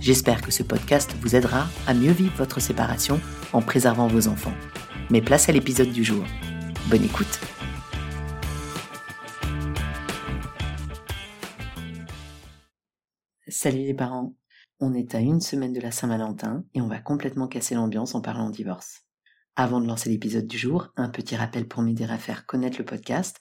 J'espère que ce podcast vous aidera à mieux vivre votre séparation en préservant vos enfants. Mais place à l'épisode du jour. Bonne écoute Salut les parents On est à une semaine de la Saint-Valentin et on va complètement casser l'ambiance en parlant divorce. Avant de lancer l'épisode du jour, un petit rappel pour m'aider à faire connaître le podcast.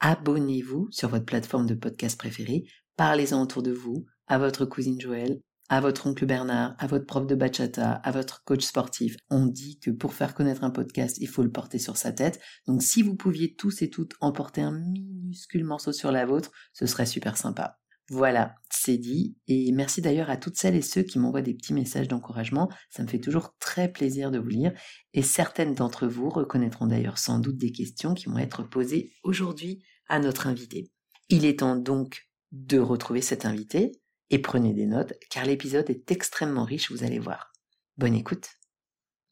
Abonnez-vous sur votre plateforme de podcast préférée, parlez-en autour de vous, à votre cousine Joël, à votre oncle Bernard, à votre prof de bachata, à votre coach sportif. On dit que pour faire connaître un podcast, il faut le porter sur sa tête. Donc si vous pouviez tous et toutes emporter un minuscule morceau sur la vôtre, ce serait super sympa. Voilà, c'est dit. Et merci d'ailleurs à toutes celles et ceux qui m'envoient des petits messages d'encouragement. Ça me fait toujours très plaisir de vous lire. Et certaines d'entre vous reconnaîtront d'ailleurs sans doute des questions qui vont être posées aujourd'hui à notre invité. Il est temps donc de retrouver cet invité et prenez des notes car l'épisode est extrêmement riche, vous allez voir. Bonne écoute.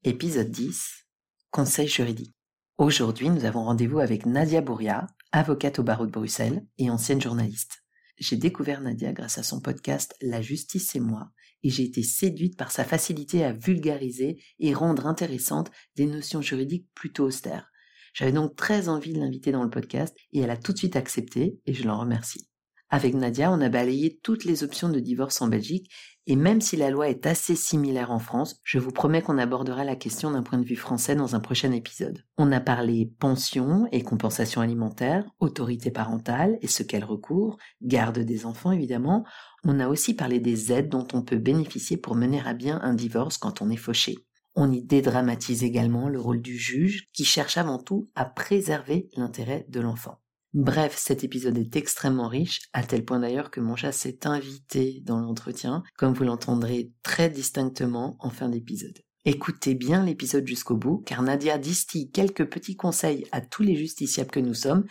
Épisode 10. Conseil juridique. Aujourd'hui, nous avons rendez-vous avec Nadia Bouria, avocate au barreau de Bruxelles et ancienne journaliste. J'ai découvert Nadia grâce à son podcast La justice et moi et j'ai été séduite par sa facilité à vulgariser et rendre intéressantes des notions juridiques plutôt austères. J'avais donc très envie de l'inviter dans le podcast et elle a tout de suite accepté et je l'en remercie. Avec Nadia, on a balayé toutes les options de divorce en Belgique et même si la loi est assez similaire en France, je vous promets qu'on abordera la question d'un point de vue français dans un prochain épisode. On a parlé pension et compensation alimentaire, autorité parentale et ce qu'elle recourt, garde des enfants évidemment. On a aussi parlé des aides dont on peut bénéficier pour mener à bien un divorce quand on est fauché. On y dédramatise également le rôle du juge qui cherche avant tout à préserver l'intérêt de l'enfant. Bref, cet épisode est extrêmement riche, à tel point d'ailleurs que mon chat s'est invité dans l'entretien, comme vous l'entendrez très distinctement en fin d'épisode. Écoutez bien l'épisode jusqu'au bout, car Nadia distille quelques petits conseils à tous les justiciables que nous sommes,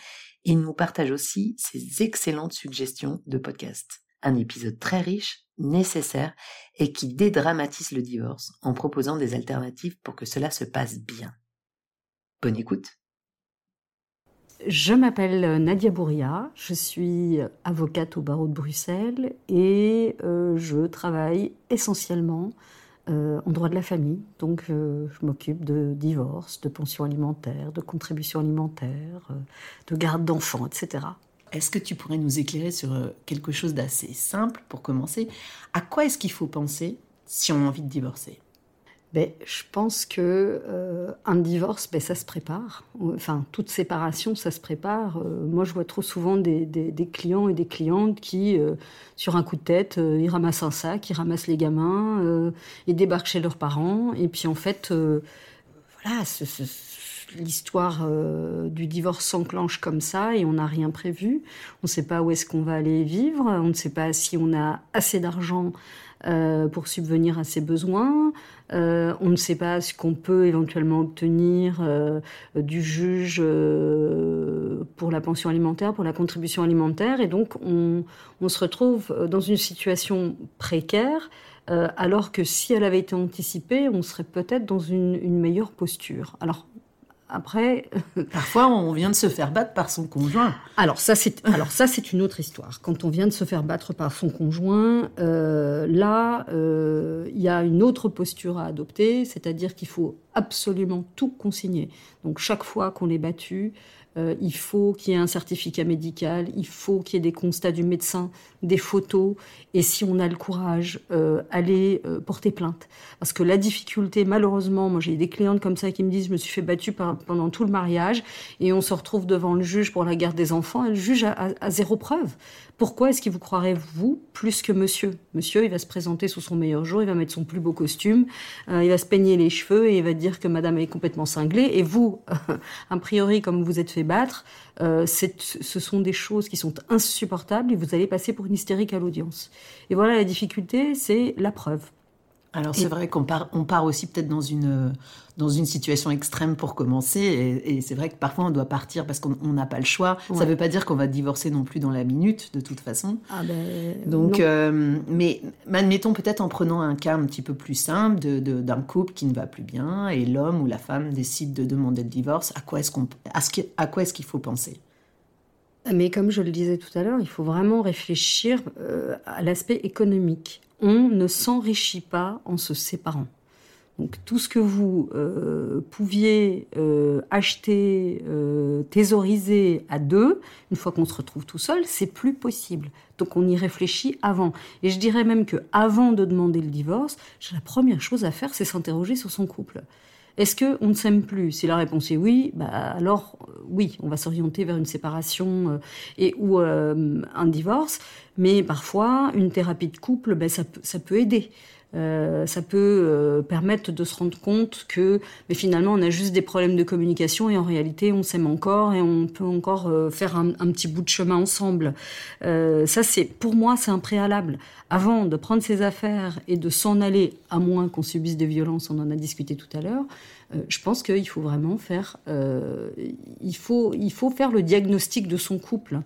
et nous partage aussi ses excellentes suggestions de podcast. Un épisode très riche, nécessaire, et qui dédramatise le divorce en proposant des alternatives pour que cela se passe bien. Bonne écoute je m'appelle Nadia Bouria, je suis avocate au barreau de Bruxelles et euh, je travaille essentiellement euh, en droit de la famille. Donc euh, je m'occupe de divorce, de pension alimentaire, de contribution alimentaire, de garde d'enfants, etc. Est-ce que tu pourrais nous éclairer sur quelque chose d'assez simple pour commencer? À quoi est-ce qu'il faut penser si on a envie de divorcer? Ben, je pense que euh, un divorce, ben, ça se prépare. Enfin, toute séparation, ça se prépare. Euh, moi, je vois trop souvent des, clients et des clientes qui, euh, sur un coup de tête, ils ramassent un sac, ils ramassent les gamins, ils débarquent chez leurs parents, et puis en fait, voilà, l'histoire du divorce s'enclenche comme ça et on n'a rien prévu. On ne sait pas où est-ce qu'on va aller vivre, on ne sait pas si on a assez d'argent euh, pour subvenir à ses besoins. Euh, on ne sait pas ce qu'on peut éventuellement obtenir euh, du juge pour la pension alimentaire, pour la contribution alimentaire, et donc on, se retrouve dans une situation précaire. alors que si elle avait été anticipée, on serait peut-être dans une, une meilleure posture. Alors, après, parfois on vient de se faire battre par son conjoint. Alors ça c'est alors ça c'est une autre histoire. Quand on vient de se faire battre par son conjoint, euh, là euh, il y a une autre posture à adopter, c'est-à-dire qu'il faut absolument tout consigner. Donc chaque fois qu'on est battu, euh, il faut qu'il y ait un certificat médical, il faut qu'il y ait des constats du médecin, des photos, et si on a le courage, euh, aller euh, porter plainte. Parce que la difficulté, malheureusement, moi j'ai des clientes comme ça qui me disent, je me suis fait battue pendant tout le mariage, et on se retrouve devant le juge pour la garde des enfants, et le juge a zéro preuve. Pourquoi est-ce qu'il vous croirait, vous, plus que monsieur? Monsieur, il va se présenter sous son meilleur jour, il va mettre son plus beau costume, euh, il va se peigner les cheveux et il va dire que madame est complètement cinglée. Et vous, a priori, comme vous êtes fait battre, euh, ce sont des choses qui sont insupportables et vous allez passer pour une hystérique à l'audience. Et voilà, la difficulté, c'est la preuve. Alors c'est vrai qu'on part, on part aussi peut-être dans une, dans une situation extrême pour commencer, et, c'est vrai que parfois on doit partir parce qu'on n'a pas le choix. Ça ne veut pas dire qu'on va divorcer non plus dans la minute, de toute façon. Ah ben, Donc, euh, mais admettons peut-être en prenant un cas un petit peu plus simple d'un de, d'un couple qui ne va plus bien, et l'homme ou la femme décide de demander le divorce, à quoi est-ce qu'on, à, quoi est-ce qu'il faut penser? Mais comme je le disais tout à l'heure, il faut vraiment réfléchir euh, à l'aspect économique on ne s'enrichit pas en se séparant. Donc tout ce que vous euh, pouviez euh, acheter, euh, thésauriser à deux, une fois qu'on se retrouve tout seul, c'est plus possible. Donc on y réfléchit avant. Et je dirais même que avant de demander le divorce, la première chose à faire, c'est s'interroger sur son couple. Est-ce que on ne s'aime plus? Si la réponse est oui, bah alors euh, oui, on va s'orienter vers une séparation euh, et ou euh, un divorce. Mais parfois, une thérapie de couple, bah, ça, ça peut aider. Euh, ça peut euh, permettre de se rendre compte que mais finalement on a juste des problèmes de communication et en réalité on s'aime encore et on peut encore euh, faire un, un, petit bout de chemin ensemble. ça c'est pour moi c'est un préalable. Avant de prendre ses affaires et de s'en aller, à moins qu'on subisse des violences, on en a discuté tout à l'heure. je pense qu'il faut vraiment faire, il faut il faut faire le diagnostic de son couple.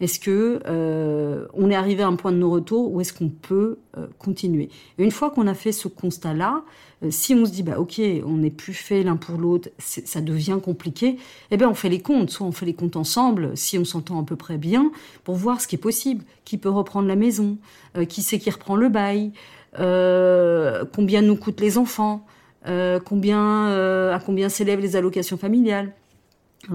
Est-ce que euh, on est arrivé à un point de non-retour ou est-ce qu'on peut euh, continuer? Une fois qu'on a fait ce constat-là, euh, si on se dit bah ok, on n'est plus fait l'un pour l'autre, ça devient compliqué, eh bien on fait les comptes. Soit on fait les comptes ensemble, si on s'entend à peu près bien, pour voir ce qui est possible, qui peut reprendre la maison, qui c'est qui reprend le bail, combien nous coûtent les enfants, combien à combien s'élèvent les allocations familiales?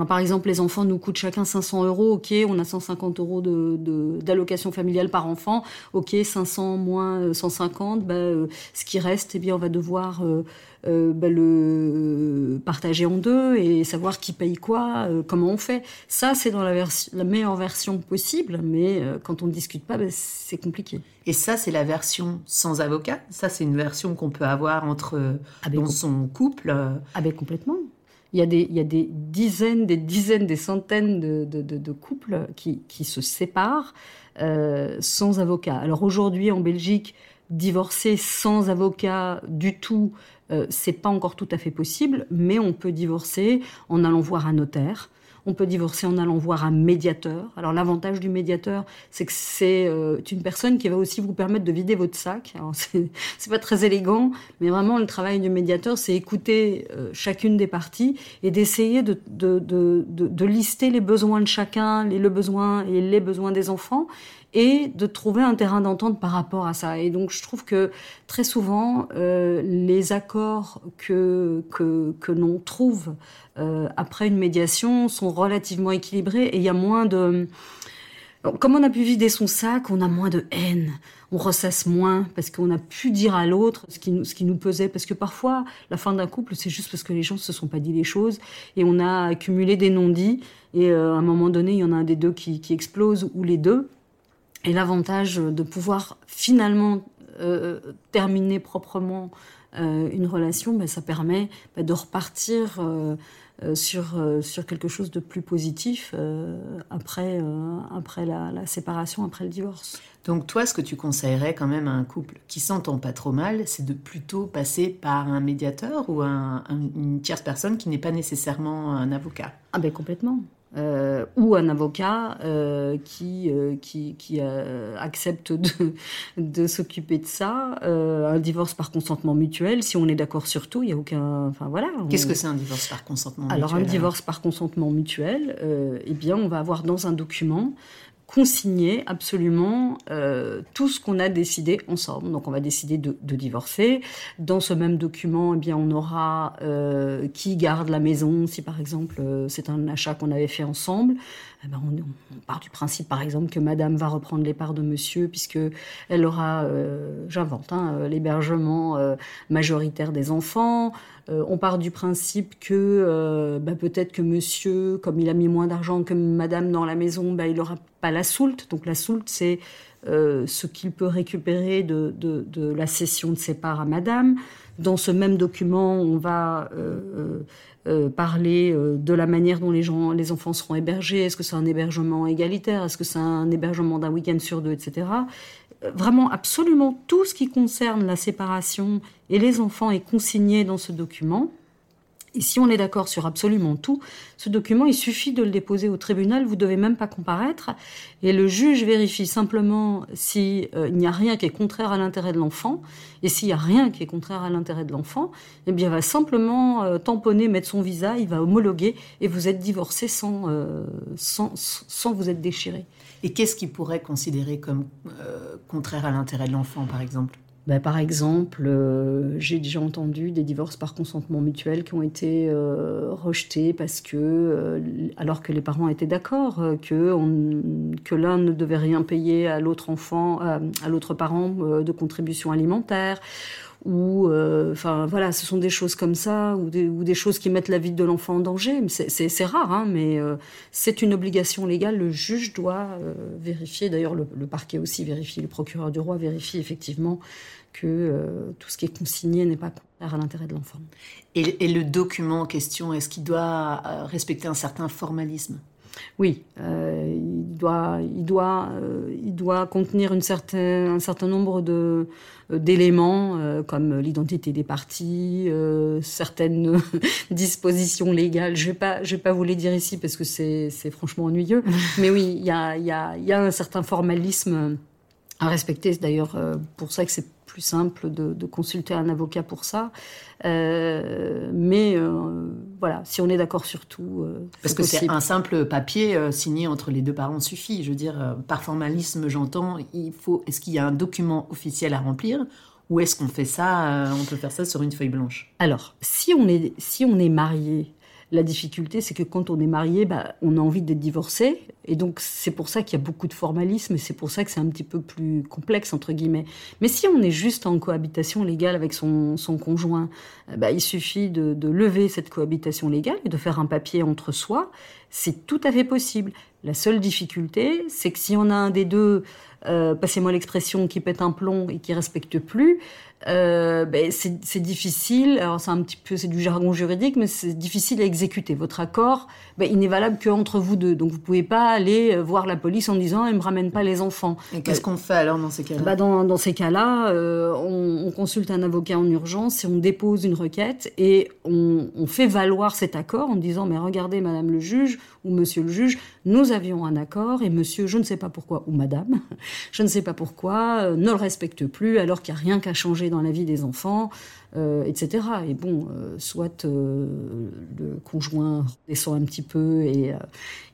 Par exemple, les enfants nous coûtent chacun 500 euros, ok, on a 150 euros d'allocation de, familiale par enfant, ok, 500 moins 150, bah, euh, ce qui reste, eh bien, on va devoir euh, euh, bah, le partager en deux et savoir qui paye quoi, comment on fait. Ça, c'est dans la, la, meilleure version possible, mais quand on ne discute pas, bah, c'est compliqué. Et ça, c'est la version sans avocat? Ça, c'est une version qu'on peut avoir entre ah ben, dans son couple Ah ben complètement. Il y, a des, il y a des dizaines, des dizaines, des centaines de, de, couples qui, qui, se séparent euh, sans avocat. Alors aujourd'hui, en Belgique, divorcer sans avocat du tout, euh, c'est pas encore tout à fait possible, mais on peut divorcer en allant voir un notaire. On peut divorcer en allant voir un médiateur. Alors l'avantage du médiateur, c'est que c'est euh, une personne qui va aussi vous permettre de vider votre sac. Alors c'est pas très élégant, mais vraiment le travail du médiateur, c'est écouter euh, chacune des parties et d'essayer de, de, de, de, lister les besoins de chacun, les, le besoin et les besoins des enfants et de trouver un terrain d'entente par rapport à ça. Et donc je trouve que très souvent euh, les accords que que, que l'on trouve euh, après une médiation sont relativement équilibrés et il y a moins de comme on a pu vider son sac, on a moins de haine, on ressasse moins parce qu'on a pu dire à l'autre ce qui nous, ce qui nous pesait. Parce que parfois, la fin d'un couple, c'est juste parce que les gens se sont pas dit les choses et on a accumulé des non-dits. Et euh, à un moment donné, il y en a un des deux qui, qui explose ou les deux. Et l'avantage de pouvoir finalement euh, terminer proprement euh, une relation, ben, ça permet ben, de repartir euh, sur, sur quelque chose de plus positif après, après la, la, séparation, après le divorce. Donc toi, ce que tu conseillerais quand même à un couple qui s'entend pas trop mal, c'est de plutôt passer par un médiateur ou un, un, une tierce personne qui n'est pas nécessairement un avocat? Ah ben complètement. Euh, ou un avocat euh, qui, euh, qui, qui accepte de, de s'occuper de ça, un divorce par consentement mutuel, si on est d'accord sur tout, il n'y a aucun... Enfin voilà. Qu'est-ce que c'est un divorce par consentement mutuel Alors un divorce par consentement mutuel, eh bien on va avoir dans un document consigner absolument euh, tout ce qu'on a décidé ensemble. Donc on va décider de, divorcer. Dans ce même document, eh bien on aura euh, qui garde la maison. Si par exemple euh, c'est un achat qu'on avait fait ensemble, eh ben, on, part du principe par exemple que Madame va reprendre les parts de Monsieur puisque elle aura, j'invente, hein, l'hébergement majoritaire des enfants. on part du principe que bah, peut-être que Monsieur, comme il a mis moins d'argent que Madame dans la maison, bah, il aura pas la soulte. Donc la soulte, c'est euh, ce qu'il peut récupérer de, la cession de ses parts à Madame. Dans ce même document, on va euh, euh, parler de la manière dont les, gens, les enfants seront hébergés. Est-ce que c'est un hébergement égalitaire? Est-ce que c'est un hébergement d'un week-end sur deux, etc. Vraiment, absolument tout ce qui concerne la séparation et les enfants est consigné dans ce document. Et si on est d'accord sur absolument tout, ce document, il suffit de le déposer au tribunal, vous ne devez même pas comparaître, et le juge vérifie simplement s'il euh, n'y a rien qui est contraire à l'intérêt de l'enfant, et s'il n'y a rien qui est contraire à l'intérêt de l'enfant, eh bien, il va simplement euh, tamponner, mettre son visa, il va homologuer, et vous êtes divorcé sans, euh, sans, sans, vous être déchiré. Et qu'est-ce qu'il pourrait considérer comme contraire à l'intérêt de l'enfant, par exemple? Bah, par exemple, euh, j'ai déjà entendu des divorces par consentement mutuel qui ont été euh, rejetés parce que, euh, alors que les parents étaient d'accord, que, que l'un ne devait rien payer à l'autre enfant, à l'autre parent de contribution alimentaire, ou enfin voilà, ce sont des choses comme ça, ou des, choses qui mettent la vie de l'enfant en danger. C'est rare, hein, mais c'est une obligation légale. Le juge doit vérifier. D'ailleurs, le, parquet aussi vérifie, le procureur du roi vérifie effectivement que euh, tout ce qui est consigné n'est pas contraire à l'intérêt de l'enfant. Et, le document en question, est-ce qu'il doit euh, respecter un certain formalisme? Oui, euh, il, doit, il, doit, il doit contenir une certain, un certain nombre de, d'éléments comme l'identité des parties, certaines dispositions légales. Je ne vais, pas, je vais pas vous les dire ici parce que c'est, franchement ennuyeux. Mais oui, il y a, y, a, y a, un certain formalisme à respecter. C'est d'ailleurs pour ça que c'est plus simple de, consulter un avocat pour ça. Euh, mais euh, voilà, si on est d'accord sur tout. Euh, Parce que c'est un simple papier signé entre les deux parents suffit. Je veux dire, par formalisme, j'entends, il faut. Est-ce qu'il y a un document officiel à remplir ou est-ce qu'on fait ça On peut faire ça sur une feuille blanche? Alors, si on est si on est marié la difficulté, c'est que quand on est marié, bah, on a envie d'être divorcé. Et donc, c'est pour ça qu'il y a beaucoup de formalisme et c'est pour ça que c'est un petit peu plus complexe, entre guillemets. Mais si on est juste en cohabitation légale avec son, conjoint, euh, bah, il suffit de, lever cette cohabitation légale et de faire un papier entre soi. C'est tout à fait possible. La seule difficulté, c'est que si on a un des deux euh, passez-moi l'expression, qui pète un plomb et qui respecte plus, euh, ben c'est difficile. Alors c'est un petit peu, c'est du jargon juridique, mais c'est difficile à exécuter. Votre accord, ben, il n'est valable qu'entre vous deux. Donc vous pouvez pas aller euh, voir la police en disant, il me ramène pas les enfants. Et qu'est-ce qu'on fait alors dans ces cas-là? Bah dans, dans, ces cas-là, on, on, consulte un avocat en urgence et on dépose une requête et on, on fait valoir cet accord en disant, mais regardez, Madame le juge ou Monsieur le juge, nous avions un accord et Monsieur, je ne sais pas pourquoi, ou Madame, je ne sais pas pourquoi, euh, ne le respecte plus alors qu'il n'y a rien qu'à changer dans la vie des enfants, euh, etc. Et bon, euh, soit le conjoint descend un petit peu et,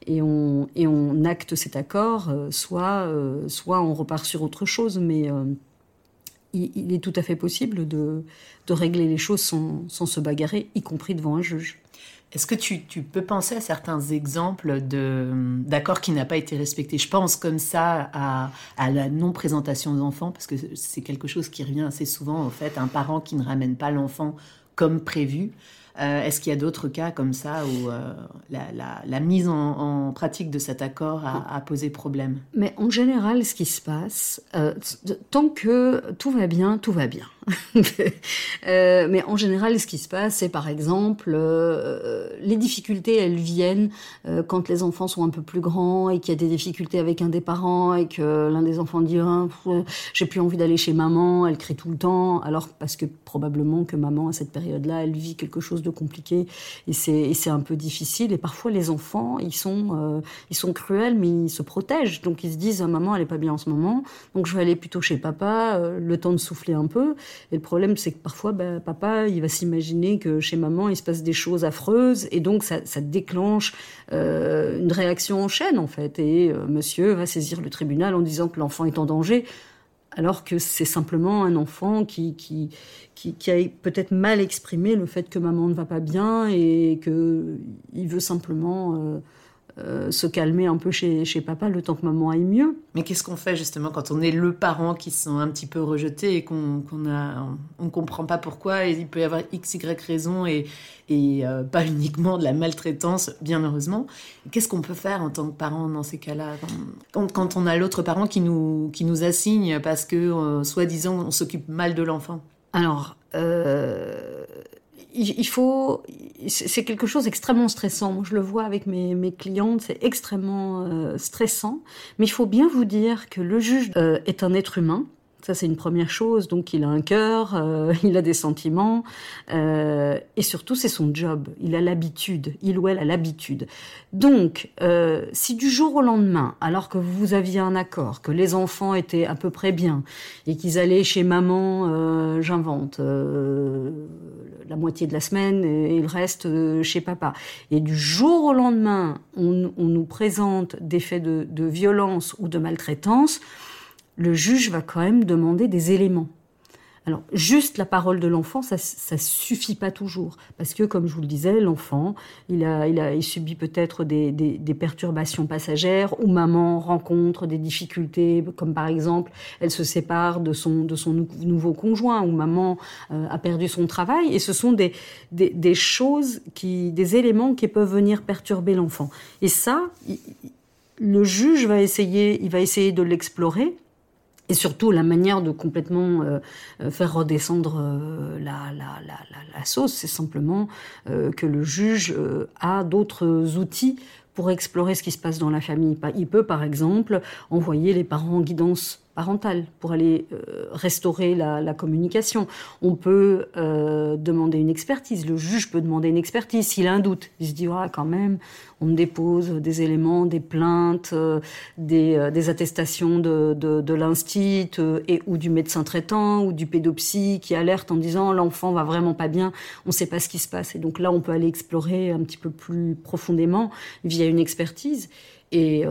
et, on, acte cet accord, soit, on repart sur autre chose, mais il, est tout à fait possible de, de régler les choses sans se bagarrer, y compris devant un juge. Est-ce que tu, peux penser à certains exemples d'accords qui n'ont pas été respectés? Je pense comme ça à, à la non-présentation d'enfants, parce que c'est quelque chose qui revient assez souvent, en fait, un parent qui ne ramène pas l'enfant comme prévu. Euh, est-ce qu'il y a d'autres cas comme ça où euh, la, mise en, pratique de cet accord a, posé problème? Mais en général, ce qui se passe, euh, tant que tout va bien, tout va bien. mais en général, ce qui se passe, c'est par exemple, les difficultés, elles viennent quand les enfants sont un peu plus grands et qu'il y a des difficultés avec un des parents et que l'un des enfants dit ah, j'ai plus envie d'aller chez maman, elle crie tout le temps, alors parce que probablement que maman à cette période-là, elle vit quelque chose de compliqué et c'est un peu difficile. Et parfois, les enfants, ils sont, euh, ils sont cruels, mais ils se protègent. Donc, ils se disent, maman, elle est pas bien en ce moment, donc je vais aller plutôt chez papa, euh, le temps de souffler un peu. Et le problème, c'est que parfois, ben, papa, il va s'imaginer que chez maman, il se passe des choses affreuses, et donc ça, ça déclenche euh, une réaction en chaîne, en fait. Et monsieur va saisir le tribunal en disant que l'enfant est en danger alors que c'est simplement un enfant qui, qui, qui, a peut-être mal exprimé le fait que maman ne va pas bien et qu'il veut simplement euh, euh, se calmer un peu chez, chez papa le temps que maman aille mieux. Mais qu'est-ce qu'on fait justement quand on est le parent qui se sent un petit peu rejeté et qu'on qu'on a on comprend pas pourquoi et il peut y avoir x y raison et, et euh, pas uniquement de la maltraitance bien heureusement. Qu'est-ce qu'on peut faire en tant que parent dans ces cas-là? Quand, on a l'autre parent qui nous qui nous assigne parce que euh, soi-disant on s'occupe mal de l'enfant? Alors il faut, c'est quelque chose d'extrêmement stressant. Moi, je le vois avec mes, mes clientes, c'est extrêmement euh, stressant. Mais il faut bien vous dire que le juge euh, est un être humain ça, c'est une première chose. Donc, il a un cœur, euh, il a des sentiments, euh, et surtout, c'est son job. Il a l'habitude. Il ou elle a l'habitude. Donc, euh, si du jour au lendemain, alors que vous aviez un accord, que les enfants étaient à peu près bien, et qu'ils allaient chez maman, j'invente, la moitié de la semaine, et, le reste chez papa, et du jour au lendemain, on, nous présente des faits de violence ou de maltraitance, le juge va quand même demander des éléments. Alors, juste la parole de l'enfant, ça, ça suffit pas toujours, parce que, comme je vous le disais, l'enfant, il a, subit peut-être des, perturbations passagères, ou maman rencontre des difficultés, comme par exemple, elle se sépare de son, nouveau conjoint, ou maman euh, a perdu son travail, et ce sont des, choses des éléments qui peuvent venir perturber l'enfant. Et ça, le juge va essayer, il va essayer de l'explorer et surtout la manière de complètement euh, euh, faire redescendre euh, la, sauce, c'est simplement que le juge a d'autres outils pour explorer ce qui se passe dans la famille. Il peut, par exemple, envoyer les parents en guidance parentale pour aller euh, restaurer la, communication. On peut euh, demander une expertise. Le juge peut demander une expertise s'il a un doute. Il se dit ah, quand même, on me dépose des éléments, des plaintes, euh, des, attestations de, de, l'instit et ou du médecin traitant ou du pédopsie qui alerte en disant l'enfant va vraiment pas bien, on ne sait pas ce qui se passe. Et donc là, on peut aller explorer un petit peu plus profondément via une expertise. Et,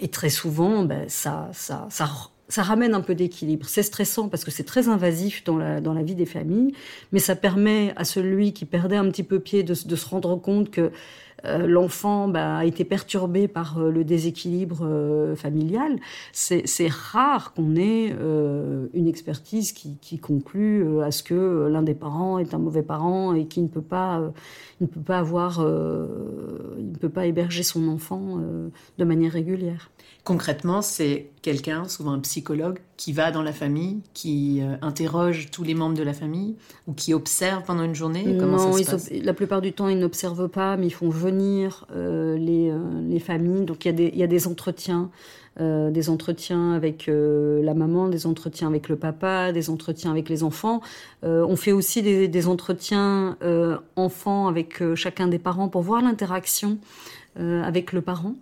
et très souvent, ben, ça, ça, ça ça ramène un peu d'équilibre. C'est stressant parce que c'est très invasif dans la, dans la vie des familles, mais ça permet à celui qui perdait un petit peu pied de, de se rendre compte que euh, l'enfant bah, a été perturbé par euh, le déséquilibre euh, familial. C'est rare qu'on ait une expertise qui, qui conclut à ce que l'un des parents est un mauvais parent et qui ne peut pas, il ne peut pas avoir, peut pas héberger son enfant de manière régulière. Concrètement, c'est quelqu'un, souvent un psychologue, qui va dans la famille, qui euh, interroge tous les membres de la famille ou qui observe pendant une journée? Comment non, ça se passe? la plupart du temps, ils n'observent pas, mais ils font venir euh, les, euh, les, familles. Donc y, il y a des entretiens. Des entretiens avec la maman, des entretiens avec le papa, des entretiens avec les enfants. on fait aussi des, des entretiens enfants avec chacun des parents pour voir l'interaction avec le parent.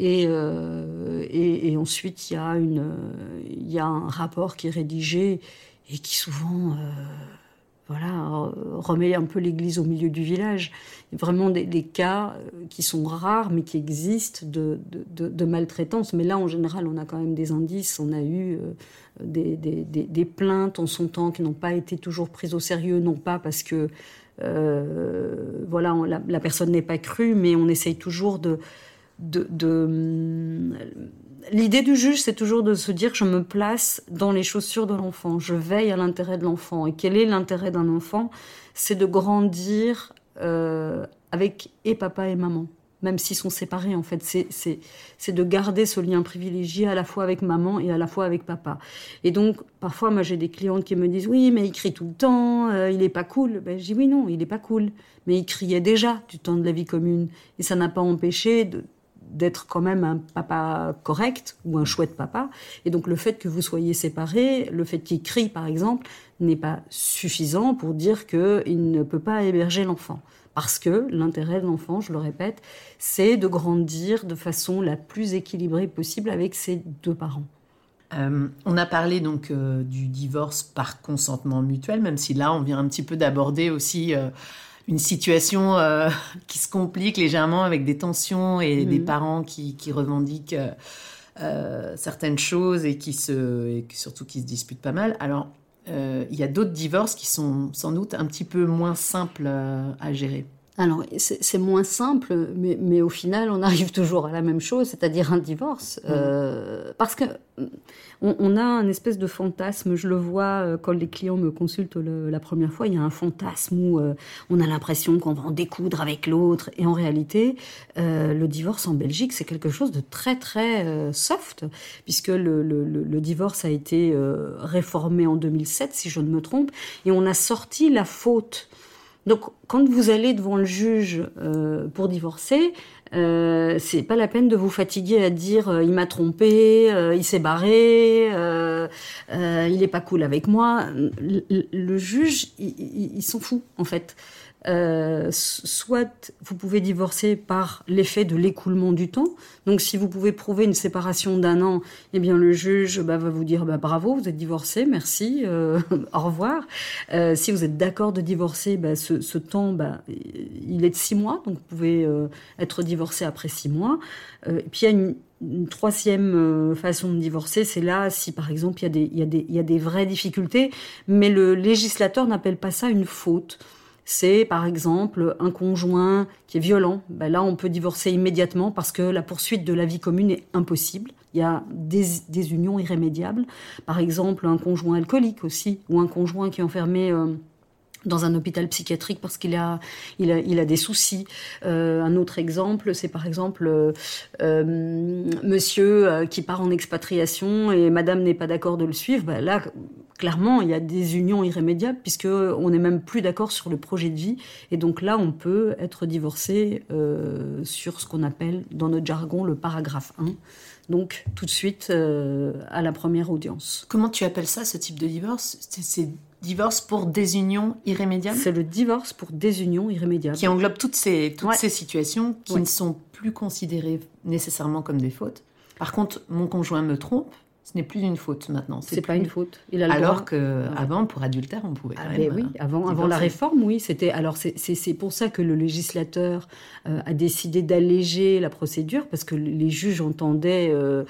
Euh, et, et, ensuite, il y, y a un rapport qui est rédigé et qui souvent euh, voilà, remet un peu l'église au milieu du village. Il y a vraiment des, cas euh, qui sont rares, mais qui existent de, maltraitance. Mais là, en général, on a quand même des indices. On a eu des, des, plaintes en son temps qui n'ont pas été toujours prises au sérieux, non pas parce que voilà, la, personne n'est pas crue, mais on essaye toujours de de, l'idée du juge, c'est toujours de se dire je me place dans les chaussures de l'enfant, je veille à l'intérêt de l'enfant. Et quel est l'intérêt d'un enfant? C'est de grandir euh, avec et papa et maman, même s'ils sont séparés en fait. C'est de garder ce lien privilégié à la fois avec maman et à la fois avec papa. Et donc parfois, moi j'ai des clientes qui me disent oui, mais il crie tout le temps, euh, il est pas cool. Ben, je dis oui non, il est pas cool, mais il criait déjà du temps de la vie commune et ça n'a pas empêché de d'être quand même un papa correct ou un chouette papa. Et donc le fait que vous soyez séparés, le fait qu'il crie par exemple, n'est pas suffisant pour dire qu'il ne peut pas héberger l'enfant. Parce que l'intérêt de l'enfant, je le répète, c'est de grandir de façon la plus équilibrée possible avec ses deux parents. Euh, on a parlé donc euh, du divorce par consentement mutuel, même si là on vient un petit peu d'aborder aussi euh, une situation qui se complique légèrement avec des tensions et des mhm. parents qui, revendiquent certaines choses et qui se, et surtout qui se disputent pas mal. Alors il y a d'autres divorces qui sont sans doute un petit peu moins simples à gérer. Alors, c'est moins simple, mais, au final, on arrive toujours à la même chose, c'est-à-dire un divorce. Euh, parce que on, a un espèce de fantasme, je le vois euh, quand les clients me consultent la première fois, il y a un fantasme où euh, on a l'impression qu'on va en découdre avec l'autre. Et en réalité, le divorce en Belgique, c'est quelque chose de très, très soft, puisque le, le, divorce a été réformé en 2007, si je ne me trompe, et on a sorti la faute donc, quand vous allez devant le juge euh, pour divorcer, euh, c'est pas la peine de vous fatiguer à dire euh, il m'a trompé, euh, il s'est barré, il est pas cool avec moi. Le, juge, il s'en fout en fait. Euh, soit vous pouvez divorcer par l'effet de l'écoulement du temps. Donc si vous pouvez prouver une séparation d'un an, eh bien le juge bah, va vous dire bah, bravo, vous êtes divorcé, merci, euh, au revoir. Euh, si vous êtes d'accord de divorcer, bah, ce, temps, il est de six mois, donc vous pouvez être divorcé après six mois. et puis il y a une, troisième façon de divorcer, c'est là si par exemple il y a des vraies difficultés, mais le législateur n'appelle pas ça une faute c'est par exemple un conjoint qui est violent. Ben là, on peut divorcer immédiatement parce que la poursuite de la vie commune est impossible. Il y a des, unions irrémédiables. Par exemple, un conjoint alcoolique aussi, ou un conjoint qui est enfermé... Euh, dans un hôpital psychiatrique parce qu'il a, il a, des soucis. Euh, un autre exemple, c'est par exemple euh, euh monsieur qui part en expatriation et madame n'est pas d'accord de le suivre. Bah là, clairement, il y a des unions irrémédiables puisque on n'est même plus d'accord sur le projet de vie. Et donc là, on peut être divorcé sur ce qu'on appelle dans notre jargon le paragraphe 1. Donc tout de suite à la première audience. Comment tu appelles ça, ce type de divorce? Divorce pour désunion irrémédiable C'est le divorce pour désunion irrémédiable. Qui englobe toutes ces, toutes ces situations qui ne sont plus considérées nécessairement comme des fautes. Par contre, mon conjoint me trompe, ce n'est plus une faute maintenant. C'est pas une faute. Il a alors qu'avant, pour adultère, on pouvait quand ah, même. oui, euh, avant, avant la réforme, oui, c'était. Alors c'est pour ça que le législateur euh, a décidé d'alléger la procédure parce que les juges entendaient. Euh,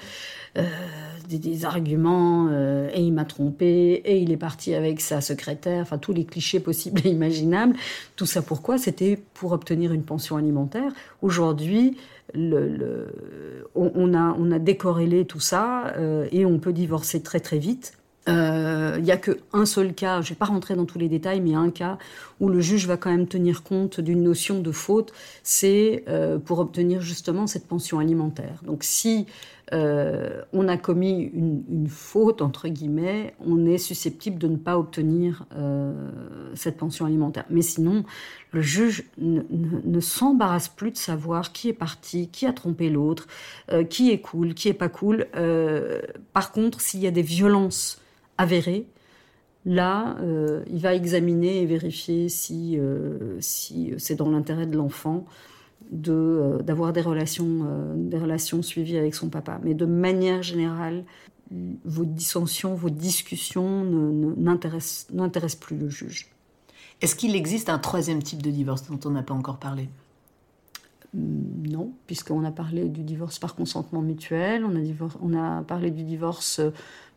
des, arguments et il m'a trompé et il est parti avec sa secrétaire, enfin tous les clichés possibles et imaginables. Tout ça pourquoi? C'était pour obtenir une pension alimentaire. Aujourd'hui, on, a, on a décorrélé tout ça euh, et on peut divorcer très très vite. Euh, il n'y a qu'un seul cas, je ne vais pas rentrer dans tous les détails, mais un cas où le juge va quand même tenir compte d'une notion de faute, c'est euh, pour obtenir justement cette pension alimentaire. Donc si euh, on a commis une, faute, entre guillemets, on est susceptible de ne pas obtenir euh, cette pension alimentaire. Mais sinon, le juge ne, s'embarrasse plus de savoir qui est parti, qui a trompé l'autre, euh, qui est cool, qui est pas cool. par contre, s'il y a des violences avérées, là, il va examiner et vérifier si, si c'est dans l'intérêt de l'enfant de euh, d'avoir des relations euh, des relations suivies avec son papa. Mais de manière générale vos dissensions vos discussions n'intéressent plus le juge. Est-ce qu'il existe un troisième type de divorce dont on n'a pas encore parlé? Hmm, non, puisqu'on a parlé du divorce par consentement mutuel, on a, on a parlé du divorce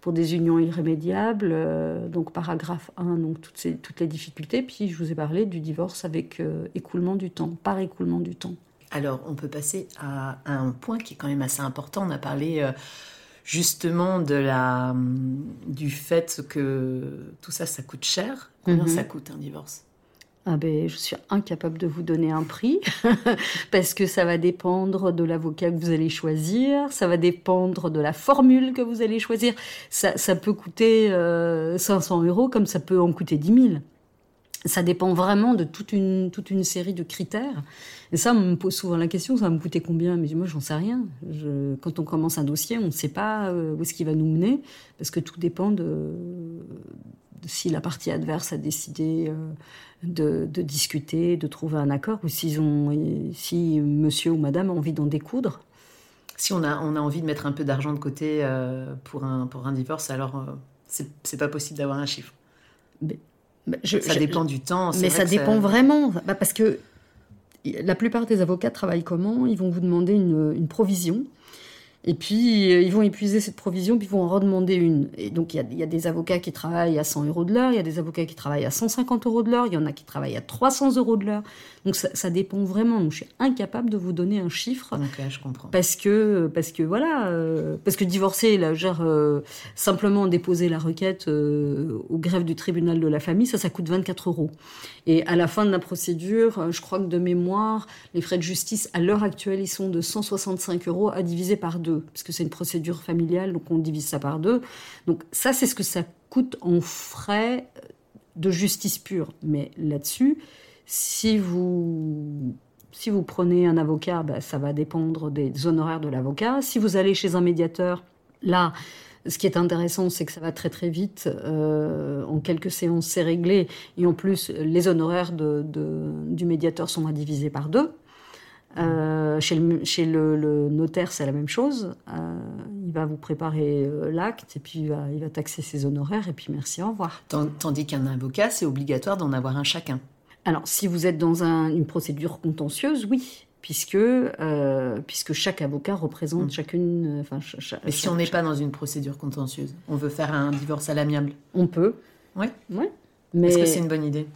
pour des unions irrémédiables, euh, donc paragraphe 1, donc toutes, ces, toutes les difficultés, puis je vous ai parlé du divorce avec écoulement du temps, par écoulement du temps. Alors, on peut passer à, un point qui est quand même assez important. On a parlé euh, justement de la, hum, du fait que tout ça, ça coûte cher. Combien mhm. ça coûte un divorce? Ah ben, je suis incapable de vous donner un prix parce que ça va dépendre de l'avocat que vous allez choisir, ça va dépendre de la formule que vous allez choisir. Ça, peut coûter 500 euh, euros comme ça peut en coûter 10 000 ça dépend vraiment de toute une, toute une série de critères. Et ça, on me pose souvent la question, ça va me coûter combien? Mais moi, j'en sais rien. Je, quand on commence un dossier, on ne sait pas euh, où est-ce qu'il va nous mener, parce que tout dépend de, si la partie adverse a décidé de, discuter, de trouver un accord, ou s'ils ont, si monsieur ou madame a envie d'en découdre. Si on a, on a envie de mettre un peu d'argent de côté pour, un, pour un divorce, alors c'est pas possible d'avoir un chiffre. ça dépend du temps. Mais ça dépend vraiment. Bah, parce que la plupart des avocats travaillent comment? Ils vont vous demander une provision et puis, euh, ils vont épuiser cette provision, puis ils vont en redemander une. Et donc, il y, a, des avocats qui travaillent à 100 euros de l'heure, il y a des avocats qui travaillent à 150 euros de l'heure, il y en a qui travaillent à 300 euros de l'heure. Donc, ça, dépend vraiment. Donc, je suis incapable de vous donner un chiffre. Ok, je comprends. Parce que, parce que voilà, euh, parce que divorcer, là, genre, euh, simplement déposer la requête au greffe du tribunal de la famille, ça, ça coûte 24 euros. Et à la fin de la procédure, je crois que de mémoire, les frais de justice, à l'heure actuelle, ils sont de 165 euros à diviser par deux parce que c'est une procédure familiale, donc on divise ça par deux. Donc ça, c'est ce que ça coûte en frais de justice pure. Mais là-dessus, si vous si vous prenez un avocat, bah, ça va dépendre des honoraires de l'avocat. Si vous allez chez un médiateur, là, ce qui est intéressant, c'est que ça va très très vite. Euh, en quelques séances, c'est réglé. Et en plus, les honoraires du médiateur sont à diviser par deux. Euh, chez, le, notaire, c'est la même chose. Euh, il va vous préparer euh, l'acte et puis il va, taxer ses honoraires et puis merci, au revoir. Tandis qu'un avocat, c'est obligatoire d'en avoir un chacun. Alors, si vous êtes dans une procédure contentieuse, oui, puisque, puisque chaque avocat représente mm. chacune. Enfin, Mais si on n'est pas dans une procédure contentieuse, on veut faire un divorce à l'amiable On peut. Oui. Ouais. Mais... Est-ce que c'est une bonne idée?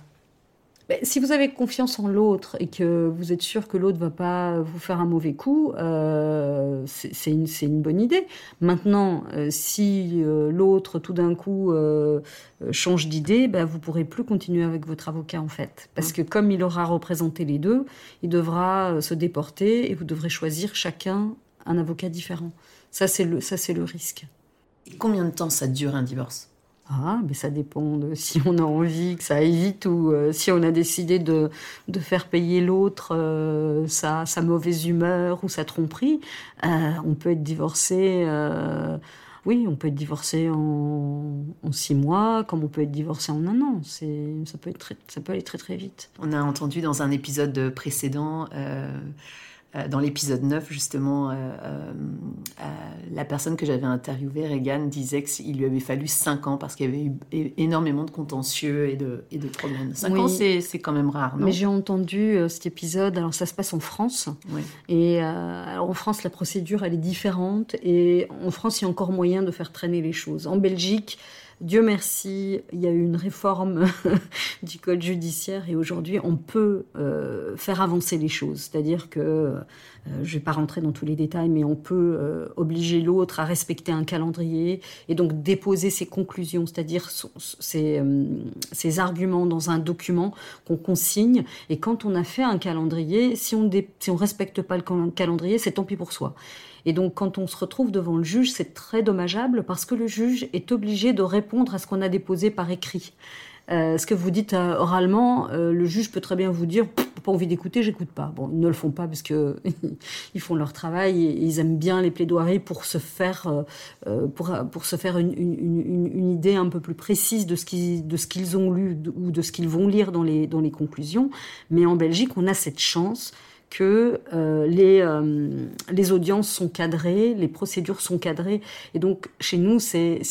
Si vous avez confiance en l'autre et que vous êtes sûr que l'autre va pas vous faire un mauvais coup, euh, c'est une, une, bonne idée. Maintenant, euh, si euh, l'autre tout d'un coup change d'idée, ben, vous pourrez plus continuer avec votre avocat en fait, parce que comme il aura représenté les deux, il devra se déporter et vous devrez choisir chacun un avocat différent. Ça c'est le ça c'est le risque. Et combien de temps ça dure un divorce? Ah, mais ça dépend de si on a envie que ça aille vite ou euh, si on a décidé de, de faire payer l'autre euh, sa, sa, mauvaise humeur ou sa tromperie. Euh, on peut être divorcé, oui, on peut être divorcé en, six mois, comme on peut être divorcé en un an. Ça peut, être ça peut aller très très vite. On a entendu dans un épisode précédent dans l'épisode 9, justement, euh, euh, la personne que j'avais interviewée, Regan, disait qu'il lui avait fallu 5 ans parce qu'il y avait eu énormément de contentieux et de, et de problèmes. 5 ans, c'est quand même rare, non? Mais j'ai entendu cet épisode, alors ça se passe en France. Et alors en France, la procédure, elle est différente. Et en France, il y a encore moyen de faire traîner les choses. En Belgique, Dieu merci, il y a eu une réforme du code judiciaire et aujourd'hui on peut euh, faire avancer les choses. C'est-à-dire que, euh, je ne vais pas rentrer dans tous les détails, mais on peut euh, obliger l'autre à respecter un calendrier et donc déposer ses conclusions, c'est-à-dire ses, arguments dans un document qu'on consigne. Et quand on a fait un calendrier, si on ne respecte pas le calendrier, c'est tant pis pour soi. Et donc, quand on se retrouve devant le juge, c'est très dommageable parce que le juge est obligé de répondre à ce qu'on a déposé par écrit. Euh, ce que vous dites euh, oralement, euh, le juge peut très bien vous dire pas envie d'écouter, j'écoute pas. Bon, ils ne le font pas parce que ils font leur travail et ils aiment bien les plaidoiries pour se faire pour, pour se faire une, une, idée un peu plus précise de ce qu'ils de ce qu'ils ont lu ou de ce qu'ils vont lire dans les dans les conclusions. Mais en Belgique, on a cette chance que euh, les, euh, les audiences sont cadrées, les procédures sont cadrées. Et donc, chez nous, c'est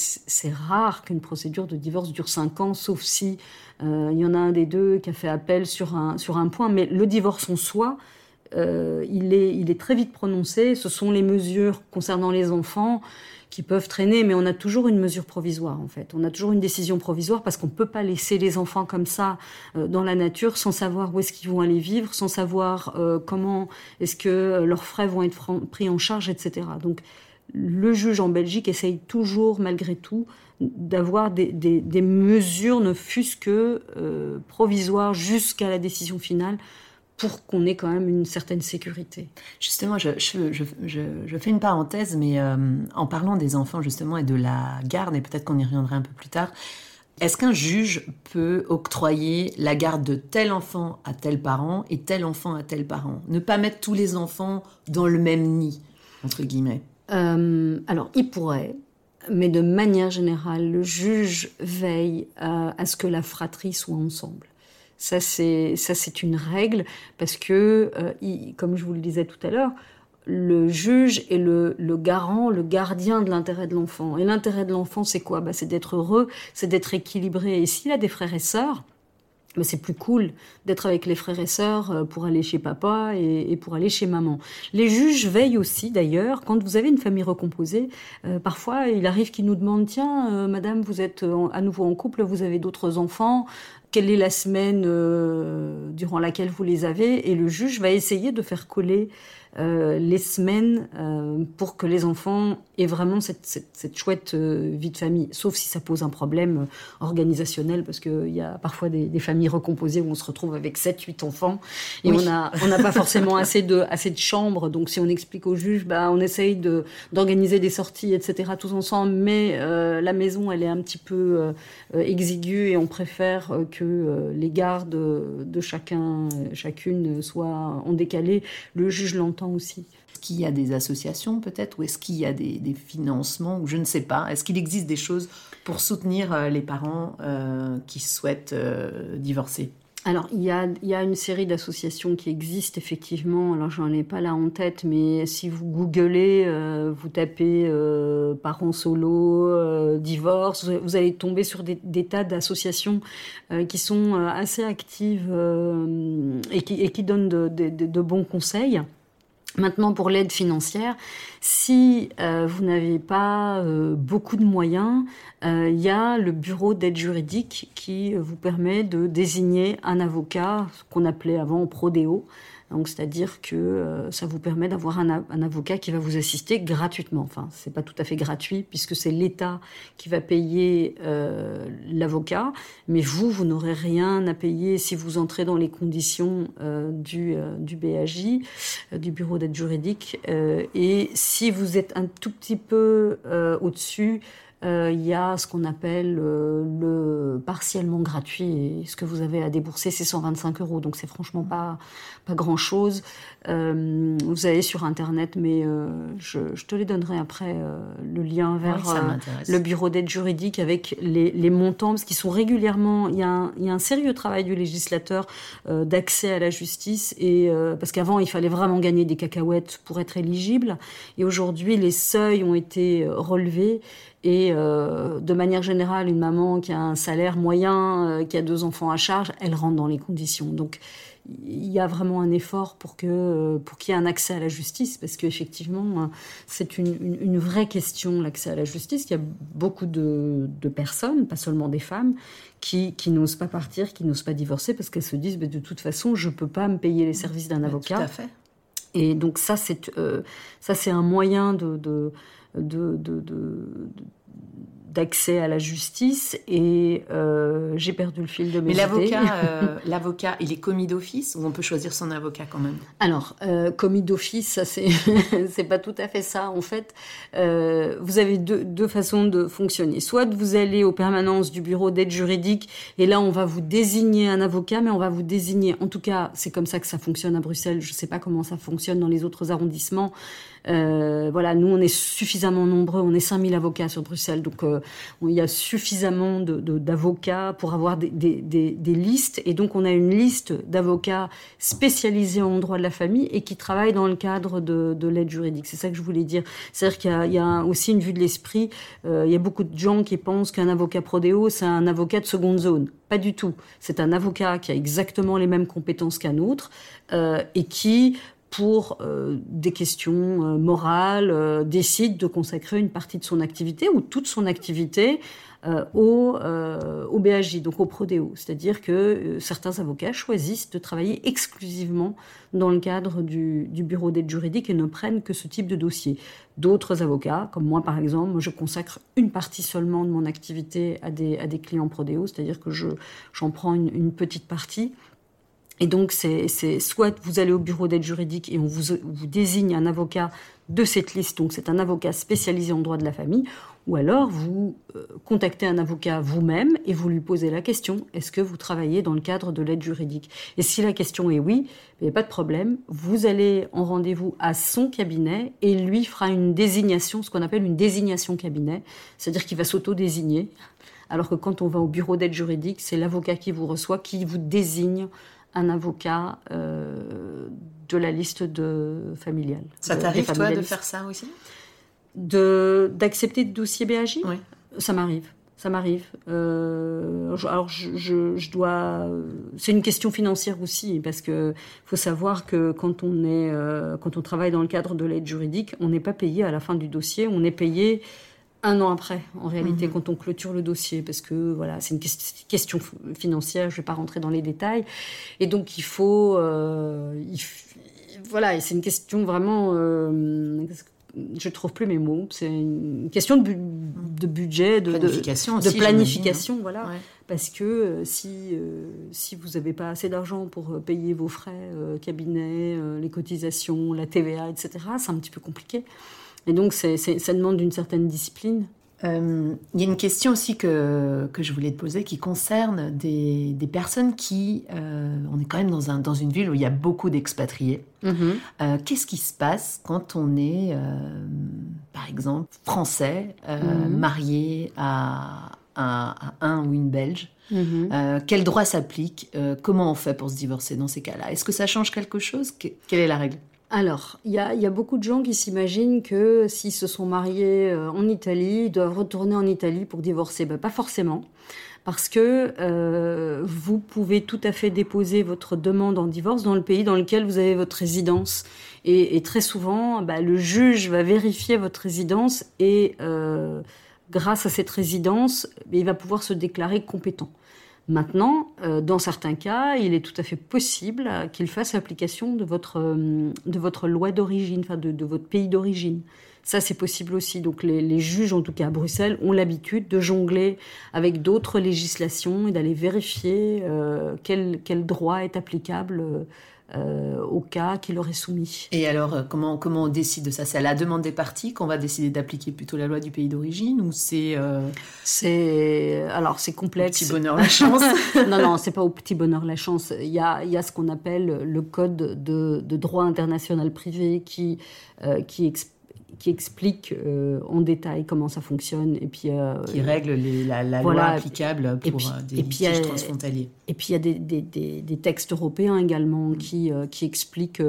rare qu'une procédure de divorce dure cinq ans, sauf si euh, y en a un des deux qui a fait appel sur un, sur un point. Mais le divorce en soi, il, est, il est très vite prononcé. Ce sont les mesures concernant les enfants qui peuvent traîner, mais on a toujours une mesure provisoire en fait. On a toujours une décision provisoire parce qu'on ne peut pas laisser les enfants comme ça euh, dans la nature sans savoir où est-ce qu'ils vont aller vivre, sans savoir euh, comment est-ce que euh, leurs frais vont être pris en charge, etc. Donc le juge en Belgique essaye toujours, malgré tout, d'avoir des, des, mesures, ne fût-ce que provisoires, jusqu'à la décision finale, pour qu'on ait quand même une certaine sécurité. Justement, je, fais une parenthèse, mais euh, en parlant des enfants justement et de la garde, et peut-être qu'on y reviendra un peu plus tard, est-ce qu'un juge peut octroyer la garde de tel enfant à tel parent et tel enfant à tel parent? Ne pas mettre tous les enfants dans le même nid, entre guillemets? Euh, Alors, il pourrait. mais de manière générale, le juge veille à, ce que la fratrie soit ensemble. Ça, c'est une règle parce que, euh, comme je vous le disais tout à l'heure, le juge est le, garant, le gardien de l'intérêt de l'enfant. Et l'intérêt de l'enfant, c'est quoi? Bah, C'est d'être heureux, c'est d'être équilibré. Et s'il a des frères et sœurs, mais c'est plus cool d'être avec les frères et sœurs euh, pour aller chez papa et, pour aller chez maman. Les juges veillent aussi, d'ailleurs, quand vous avez une famille recomposée, euh, parfois il arrive qu'ils nous demandent, tiens, euh, madame, vous êtes à nouveau en couple, vous avez d'autres enfants, quelle est la semaine durant laquelle vous les avez? Et le juge va essayer de faire coller euh, les semaines euh, pour que les enfants aient vraiment cette, chouette euh, vie de famille, sauf si ça pose un problème organisationnel, parce qu'il y a parfois des, familles recomposées où on se retrouve avec 7-8 enfants, et on n'a on pas forcément assez de, assez de chambres, donc si on explique au juge, bah, on essaye d'organiser des sorties, etc., tous ensemble, mais la maison, elle est un petit peu exiguë, et on préfère que les gardes de chacun, chacune soient en décalé. Le juge l'entend Est-ce qu'il y a des associations peut-être ou est-ce qu'il y a des, financements ou je ne sais pas Est-ce qu'il existe des choses pour soutenir euh, les parents euh, qui souhaitent euh, divorcer? Alors, il y, a, une série d'associations qui existent effectivement. Alors, j'en ai pas là en tête, mais si vous googlez, vous tapez parents solo, divorce, vous allez tomber sur des, tas d'associations qui sont assez actives et qui, donnent de bons conseils. Maintenant, pour l'aide financière, si euh, vous n'avez pas euh, beaucoup de moyens, euh, il y a le bureau d'aide juridique qui vous permet de désigner un avocat, ce qu'on appelait avant prodéo, donc, c'est-à-dire que euh, ça vous permet d'avoir un, avocat qui va vous assister gratuitement. Enfin, c'est pas tout à fait gratuit puisque c'est l'État qui va payer euh, l'avocat, mais vous, vous n'aurez rien à payer si vous entrez dans les conditions euh, du, du BAJ, du Bureau d'aide juridique. et si vous êtes un tout petit peu au-dessus, euh, il y a ce qu'on appelle euh, le partiellement gratuit. Et ce que vous avez à débourser, c'est 125 euros. Donc c'est franchement pas, pas grand-chose. Euh, vous avez sur Internet, mais je, te les donnerai après le lien vers le bureau d'aide juridique avec les, les, montants, parce qu'ils sont régulièrement... Il y, a un, il y, a un, sérieux travail du législateur d'accès à la justice, et parce qu'avant, il fallait vraiment gagner des cacahuètes pour être éligible. Et aujourd'hui, les seuils ont été relevés. Et euh, de manière générale, une maman qui a un salaire moyen, euh, qui a deux enfants à charge, elle rentre dans les conditions. Donc il y a vraiment un effort pour que euh, pour qu'il y ait un accès à la justice, parce qu'effectivement, c'est une, vraie question l'accès à la justice. Il y a beaucoup de, personnes, pas seulement des femmes, qui, qui n'osent pas partir, qui n'osent pas divorcer, parce qu'elles se disent de toute façon, je peux pas me payer les services d'un avocat. Tout à fait. Et donc ça, c'est ça, c'est un moyen de, de de, d'accès à la justice et euh, j'ai perdu le fil de mes Mais l'avocat, euh, l'avocat, il est commis d'office ou on peut choisir son avocat quand même? Alors, euh, commis d'office, ça c'est c'est pas tout à fait ça. En fait, vous avez deux, deux façons de fonctionner. Soit vous allez aux permanences du bureau d'aide juridique et là on va vous désigner un avocat, mais on va vous désigner. En tout cas, c'est comme ça que ça fonctionne à Bruxelles. Je sais pas comment ça fonctionne dans les autres arrondissements. Euh, voilà, nous, on est suffisamment nombreux, on est 5000 avocats sur Bruxelles, donc euh, il y a suffisamment d'avocats pour avoir des, listes. Et donc, on a une liste d'avocats spécialisés en droit de la famille et qui travaillent dans le cadre de, de l'aide juridique. C'est ça que je voulais dire. C'est-à-dire qu'il y, a aussi une vue de l'esprit. Euh, il y a beaucoup de gens qui pensent qu'un avocat prodéo, c'est un avocat de seconde zone. Pas du tout. C'est un avocat qui a exactement les mêmes compétences qu'un autre et qui pour euh, des questions euh, morales, euh, décide de consacrer une partie de son activité ou toute son activité au, au BHJ, donc au Prodéo. C'est-à-dire que certains avocats choisissent de travailler exclusivement dans le cadre du, du bureau d'aide juridique et ne prennent que ce type de dossier. D'autres avocats, comme moi par exemple, je consacre une partie seulement de mon activité à des, à clients Prodéo, c'est-à-dire que j'en prends une petite partie Et donc, c'est soit vous allez au bureau d'aide juridique et on vous, désigne un avocat de cette liste, donc c'est un avocat spécialisé en droit de la famille, ou alors vous euh, contactez un avocat vous-même et vous lui posez la question est-ce que vous travaillez dans le cadre de l'aide juridique? Et si la question est oui, il n'y a pas de problème, vous allez en rendez-vous à son cabinet et lui fera une désignation, ce qu'on appelle une désignation cabinet, c'est-à-dire qu'il va s'auto-désigner. Alors que quand on va au bureau d'aide juridique, c'est l'avocat qui vous reçoit qui vous désigne un avocat euh, de la liste de familiale. Ça t'arrive toi de faire ça aussi? De d'accepter de dossier BAJ oui. Ça m'arrive. Ça m'arrive. Euh, alors, je, dois. C'est une question financière aussi, parce que faut savoir que quand on est, euh, quand on travaille dans le cadre de l'aide juridique, on n'est pas payé à la fin du dossier. On est payé un an après, en réalité, mhm. quand on clôture le dossier, parce que voilà, c'est une question financière. Je ne vais pas rentrer dans les détails, et donc il faut, euh, voilà, c'est une question vraiment je trouve plus mes mots. C'est une question de, de budget, de planification, de, planification, hein. voilà. Parce que euh, si euh, si vous n'avez pas assez d'argent pour euh, payer vos frais, cabinet, les cotisations, la TVA, etc., c'est un petit peu compliqué. Et donc, ça demande une certaine discipline. Euh, il y a une question aussi que, que je voulais te poser qui concerne des, des personnes qui... Euh, on est quand même dans, un, dans une ville où il y a beaucoup d'expatriés. Mm-hmm. Euh, qu'est-ce qui se passe quand on est, par exemple, français, mm-hmm. marié à, à, un ou une Belge? Mm-hmm. Quel droit s'applique? Comment on fait pour se divorcer dans ces cas-là? Est-ce que ça change quelque chose? Quelle est la règle? Alors, il y a, beaucoup de gens qui s'imaginent que s'ils se sont mariés euh, en Italie, ils doivent retourner en Italie pour divorcer. Ben, pas forcément, parce que euh, vous pouvez tout à fait déposer votre demande en divorce dans le pays dans lequel vous avez votre résidence. Et, très souvent, ben, le juge va vérifier votre résidence et euh, grâce à cette résidence, il va pouvoir se déclarer compétent. Maintenant, euh, dans certains cas, il est tout à fait possible qu'il fasse application de votre, euh, de votre loi d'origine, enfin de, votre pays d'origine. Ça, c'est possible aussi. Donc, les, juges, en tout cas à Bruxelles, ont l'habitude de jongler avec d'autres législations et d'aller vérifier euh, quel, quel, droit est applicable euh, au cas qui leur est soumis. Et alors, euh, comment, comment on décide de ça? C'est à la demande des parties qu'on va décider d'appliquer plutôt la loi du pays d'origine ou c'est... Euh, c'est... Alors, c'est complexe. Au petit bonheur la chance? Non, non, c'est pas au petit bonheur la chance. Il y a, il y a ce qu'on appelle le code de, de droit international privé qui, qui explique qui explique euh, en détail comment ça fonctionne et puis euh, qui règle la, loi applicable pour euh, des litiges transfrontaliers. Et puis il y a des, des, des, textes européens également mm. qui, qui expliquent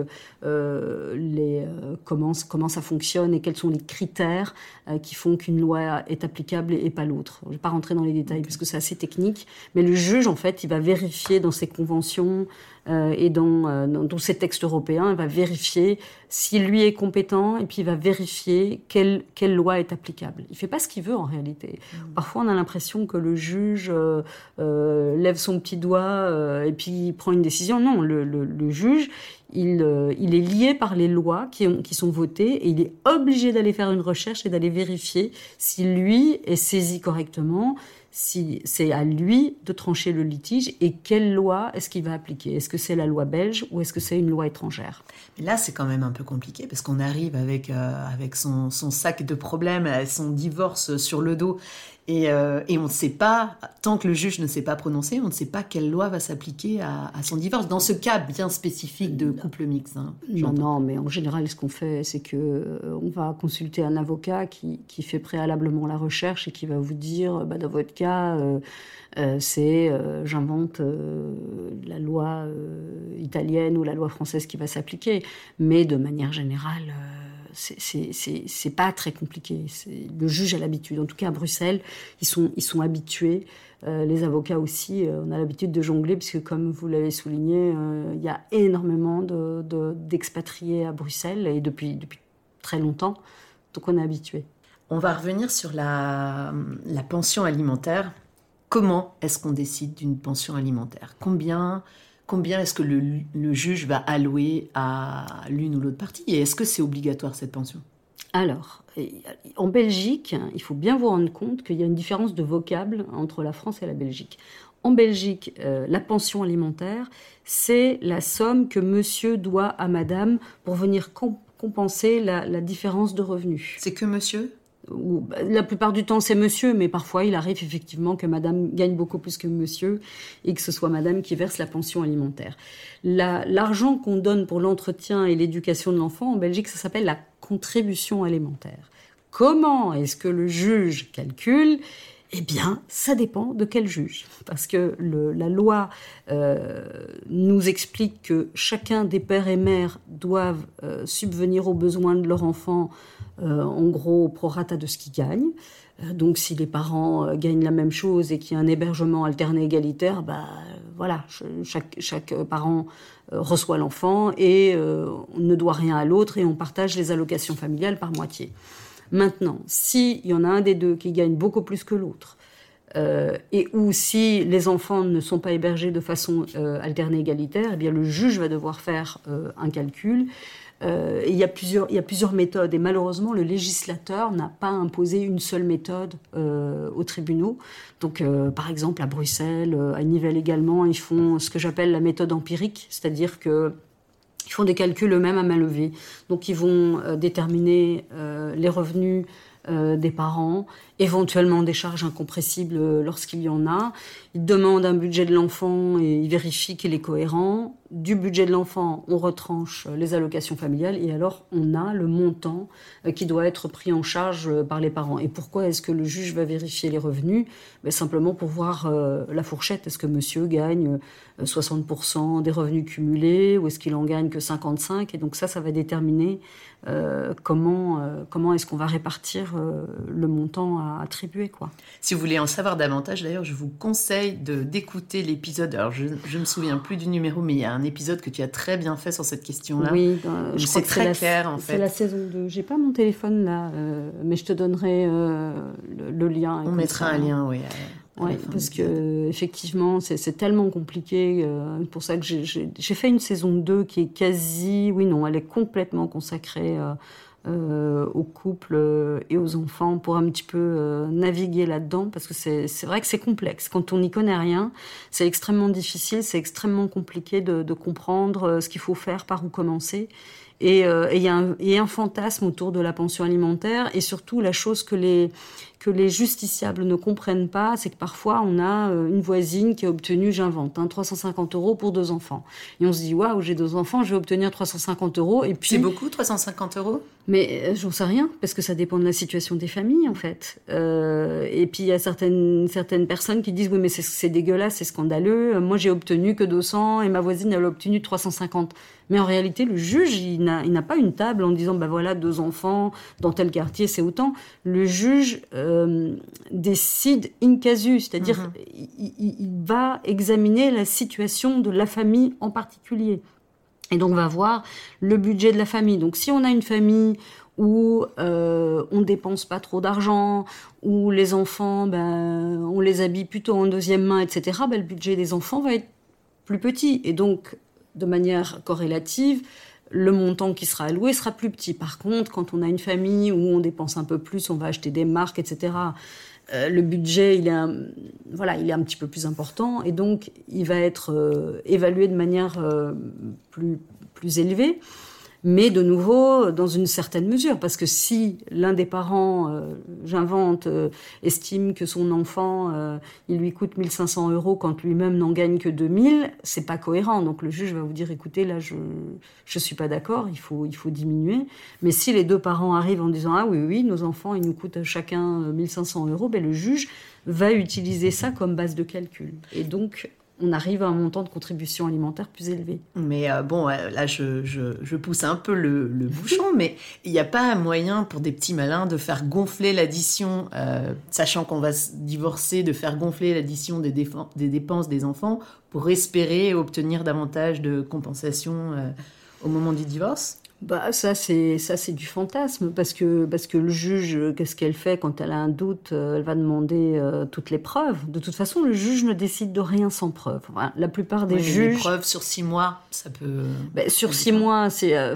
les, comment, comment ça fonctionne et quels sont les critères qui font qu'une loi est applicable et, pas l'autre. Je ne vais pas rentrer dans les détails parce que c'est assez technique, mais le juge en fait il va vérifier dans ses conventions et dans, dans, ces textes européens, il va vérifier si lui est compétent et puis il va vérifier quelle, quelle loi est applicable. Il ne fait pas ce qu'il veut en réalité. Mmh. Parfois, on a l'impression que le juge euh, euh, lève son petit doigt et puis prend une décision. Non, le, le, juge, il, il, est lié par les lois qui, ont, qui sont votées et il est obligé d'aller faire une recherche et d'aller vérifier si lui est saisi correctement, si c'est à lui de trancher le litige et quelle loi est-ce qu'il va appliquer? Est-ce que c'est la loi belge ou est-ce que c'est une loi étrangère? Là, c'est quand même un peu compliqué parce qu'on arrive avec, euh, avec son, son, sac de problèmes, son divorce sur le dos euh, et, on ne sait pas, tant que le juge ne s'est pas prononcé, on ne sait pas quelle loi va s'appliquer à, son divorce, dans ce cas bien spécifique de couple mixte. Hein, non, non, mais en général, ce qu'on fait, c'est que euh, va consulter un avocat qui, fait préalablement la recherche et qui va vous dire, bah, dans votre cas, euh, c'est, j'invente la loi italienne ou la loi française qui va s'appliquer. Mais de manière générale c'est pas très compliqué. Le juge a l'habitude. En tout cas, à Bruxelles, ils sont, ils sont habitués. Euh, les avocats aussi, euh, on a l'habitude de jongler, puisque comme vous l'avez souligné, euh, il y a énormément d'expatriés de, à Bruxelles, et depuis, depuis très longtemps. Donc on est habitué. On va revenir sur la pension alimentaire. Comment est-ce qu'on décide d'une pension alimentaire? Combien combien est-ce que le, juge va allouer à l'une ou l'autre partie Et est-ce que c'est obligatoire cette pension? Alors, en Belgique, il faut bien vous rendre compte qu'il y a une différence de vocable entre la France et la Belgique. En Belgique, euh, la pension alimentaire, c'est la somme que monsieur doit à madame pour venir compenser la, différence de revenus. C'est que monsieur? La plupart du temps, c'est monsieur, mais parfois il arrive effectivement que madame gagne beaucoup plus que monsieur et que ce soit madame qui verse la pension alimentaire. L'argent qu'on donne pour l'entretien et l'éducation de l'enfant en Belgique, ça s'appelle la contribution alimentaire. Comment est-ce que le juge calcule eh bien, ça dépend de quel juge. Parce que la loi euh, nous explique que chacun des pères et mères doivent euh, subvenir aux besoins de leur enfant, euh, en gros, au prorata de ce qu'ils gagnent. donc, si les parents gagnent la même chose et qu'il y a un hébergement alterné égalitaire, bah, voilà, chaque, chaque parent reçoit l'enfant et on ne doit rien à l'autre et on partage les allocations familiales par moitié. Maintenant, s'il y en a un des deux qui gagne beaucoup plus que l'autre, euh, et ou si les enfants ne sont pas hébergés de façon euh, alternée égalitaire, eh bien le juge va devoir faire euh, un calcul. il, y a plusieurs, il y a plusieurs méthodes et malheureusement le législateur n'a pas imposé une seule méthode aux tribunaux. Donc par exemple à Bruxelles, à Nivelles également, ils font ce que j'appelle la méthode empirique, c'est-à-dire que ils font des calculs eux-mêmes à main levée. Donc ils vont euh, déterminer euh, les revenus euh, des parents, éventuellement des charges incompressibles lorsqu'il y en a. Ils demandent un budget de l'enfant et ils vérifient qu'il est cohérent. Du budget de l'enfant, on retranche les allocations familiales et alors on a le montant qui doit être pris en charge par les parents. Et pourquoi est-ce que le juge va vérifier les revenus? Ben Simplement pour voir la fourchette. Est-ce que monsieur gagne 60% des revenus cumulés ou est-ce qu'il en gagne que 55 Et donc ça, ça va déterminer euh, comment, euh, comment est-ce qu'on va répartir euh, le montant attribuer. Quoi. Si vous voulez en savoir davantage, d'ailleurs, je vous conseille d'écouter l'épisode. Alors, je ne me souviens plus du numéro, mais il y a un épisode que tu as très bien fait sur cette question-là. Oui, je c'est très clair, en fait. C'est la saison 2. J'ai pas mon téléphone là, mais je te donnerai le, lien. On mettra un lien, oui. Oui, parce que effectivement, c'est tellement compliqué. Euh, pour ça que j'ai fait une saison 2 qui est quasi, oui, non, elle est complètement consacrée euh, euh, aux couples et aux enfants pour un petit peu naviguer là-dedans, parce que c'est vrai que c'est complexe. Quand on n'y connaît rien, c'est extrêmement difficile, c'est extrêmement compliqué de, de comprendre ce qu'il faut faire, par où commencer. Et il y, y, a un fantasme autour de la pension alimentaire et surtout la chose que les que les justiciables ne comprennent pas, c'est que parfois on a euh, une voisine qui a obtenu, j'invente, 350 hein, euros pour deux enfants. Et on se dit, waouh, j'ai deux enfants, je vais obtenir 350 euros. Et puis c'est beaucoup, 350 euros? Mais euh, j'en sais rien, parce que ça dépend de la situation des familles en fait. Euh, et puis il y a certaines certaines personnes qui disent, oui, mais c'est dégueulasse, c'est scandaleux. Moi j'ai obtenu que 200 et ma voisine elle a obtenu 350. Mais en réalité, le juge, il n'a pas une table en disant, ben voilà, deux enfants dans tel quartier, c'est autant. Le juge euh, décide in casu, c'est-à-dire mhm. il, va examiner la situation de la famille en particulier. Et donc, on va voir le budget de la famille. Donc, si on a une famille où euh, on dépense pas trop d'argent, où les enfants, ben, on les habille plutôt en deuxième main, etc., ben, le budget des enfants va être plus petit. Et donc, de manière corrélative, le montant qui sera alloué sera plus petit. Par contre, quand on a une famille où on dépense un peu plus, on va acheter des marques, etc., euh, le budget, il est, un, voilà, il est un petit peu plus important et donc il va être euh, évalué de manière euh, plus, plus élevée mais de nouveau dans une certaine mesure, parce que si l'un des parents, euh, j'invente, euh, estime que son enfant, euh, il lui coûte 1500 euros quand lui-même n'en gagne que 2000, c'est pas cohérent. Donc le juge va vous dire, écoutez, là, je je suis pas d'accord, il faut il faut diminuer. Mais si les deux parents arrivent en disant, ah oui oui, nos enfants, ils nous coûtent chacun 1500 euros, ben le juge va utiliser ça comme base de calcul. Et donc on arrive à un montant de contribution alimentaire plus élevé. Mais euh, bon, là, je, pousse un peu le, bouchon, mais il n'y a pas un moyen pour des petits malins de faire gonfler l'addition, euh, sachant qu'on va se divorcer, de faire gonfler l'addition des, des, dépenses des enfants pour espérer obtenir davantage de compensation euh, au moment du divorce bah ça c'est ça c'est du fantasme parce que parce que le juge qu'est-ce qu'elle fait quand elle a un doute euh, elle va demander euh, toutes les preuves? De toute façon le juge ne décide de rien sans preuve la plupart des juges preuves sur six mois ça peut bah, sur six mois c'est euh,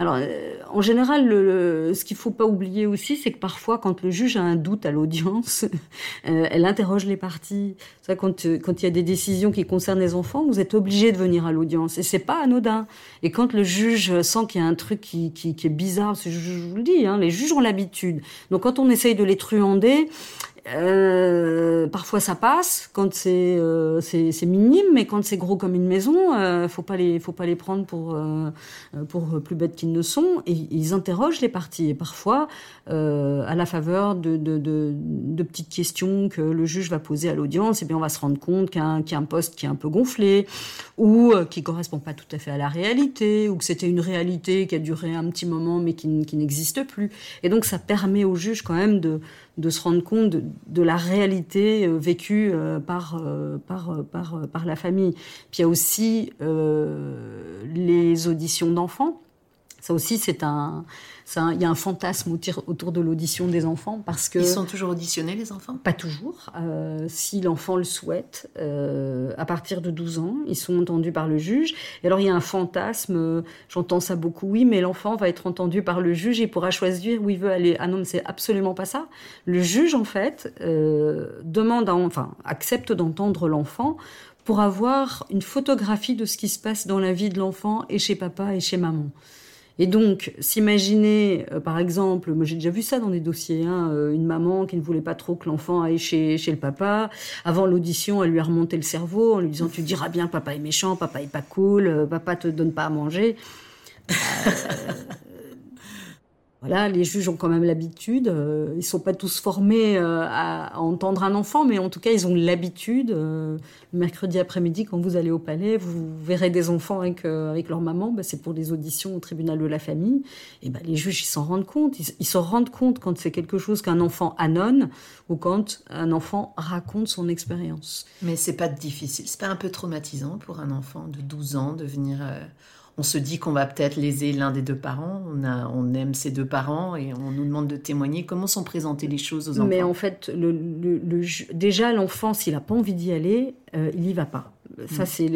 Alors, euh, en général, le, ce qu'il faut pas oublier aussi, c'est que parfois, quand le juge a un doute à l'audience, euh, elle interroge les parties. Ça, quand euh, quand il y a des décisions qui concernent les enfants, vous êtes obligé de venir à l'audience, et c'est pas anodin. Et quand le juge sent qu'il y a un truc qui, qui, qui est bizarre, je, je vous le dis, hein, les juges ont l'habitude. Donc, quand on essaye de les truander, euh, parfois ça passe quand c'est euh, c'est minime, mais quand c'est gros comme une maison, euh, faut pas les faut pas les prendre pour euh, plus bêtes qu'ils ne sont. Et ils interrogent les parties. Et parfois, à la faveur de, petites questions que le juge va poser à l'audience, et eh bien on va se rendre compte qu'il y, a un poste qui est un peu gonflé ou qui correspond pas tout à fait à la réalité, ou que c'était une réalité qui a duré un petit moment mais qui n'existe plus. Et donc ça permet au juge quand même de de se rendre compte de, la réalité euh, vécue euh, par, euh, par, par, par la famille. Puis il y a aussi les auditions d'enfants. Ça aussi, c'est un, il y a un fantasme autour de l'audition des enfants parce que ils sont toujours auditionnés les enfants? Pas toujours. Euh, si l'enfant le souhaite, euh, à partir de 12 ans, ils sont entendus par le juge. Et alors il y a un fantasme. Euh, j'entends ça beaucoup. Oui, mais l'enfant va être entendu par le juge et pourra choisir où il veut aller. Ah non, mais c'est absolument pas ça. Le juge en fait demande, à, enfin accepte d'entendre l'enfant pour avoir une photographie de ce qui se passe dans la vie de l'enfant et chez papa et chez maman. Et donc, s'imaginer, euh, par exemple, moi j'ai déjà vu ça dans des dossiers, hein, euh, une maman qui ne voulait pas trop que l'enfant aille chez, chez le papa. Avant l'audition, elle lui a remonté le cerveau en lui disant Tu diras bien, papa est méchant, papa est pas cool, euh, papa te donne pas à manger. Voilà, les juges ont quand même l'habitude. Euh, ils sont pas tous formés euh, à, entendre un enfant, mais en tout cas, ils ont l'habitude. Euh, mercredi après-midi, quand vous allez au palais, vous verrez des enfants avec, avec leur maman. Bah, c'est pour des auditions au tribunal de la famille. Et bah, les juges, s'en rendent compte. Ils s'en rendent compte quand c'est quelque chose qu'un enfant annonce ou quand un enfant raconte son expérience. Mais c'est pas difficile. C'est pas un peu traumatisant pour un enfant de 12 ans de venir on se dit qu'on va peut-être léser l'un des deux parents, on, a, on aime ses deux parents et on nous demande de témoigner. Comment sont présentées les choses aux enfants Mais en fait, le, déjà, l'enfant, s'il n'a pas envie d'y aller, euh, il n'y va pas. Ça, mm. c'est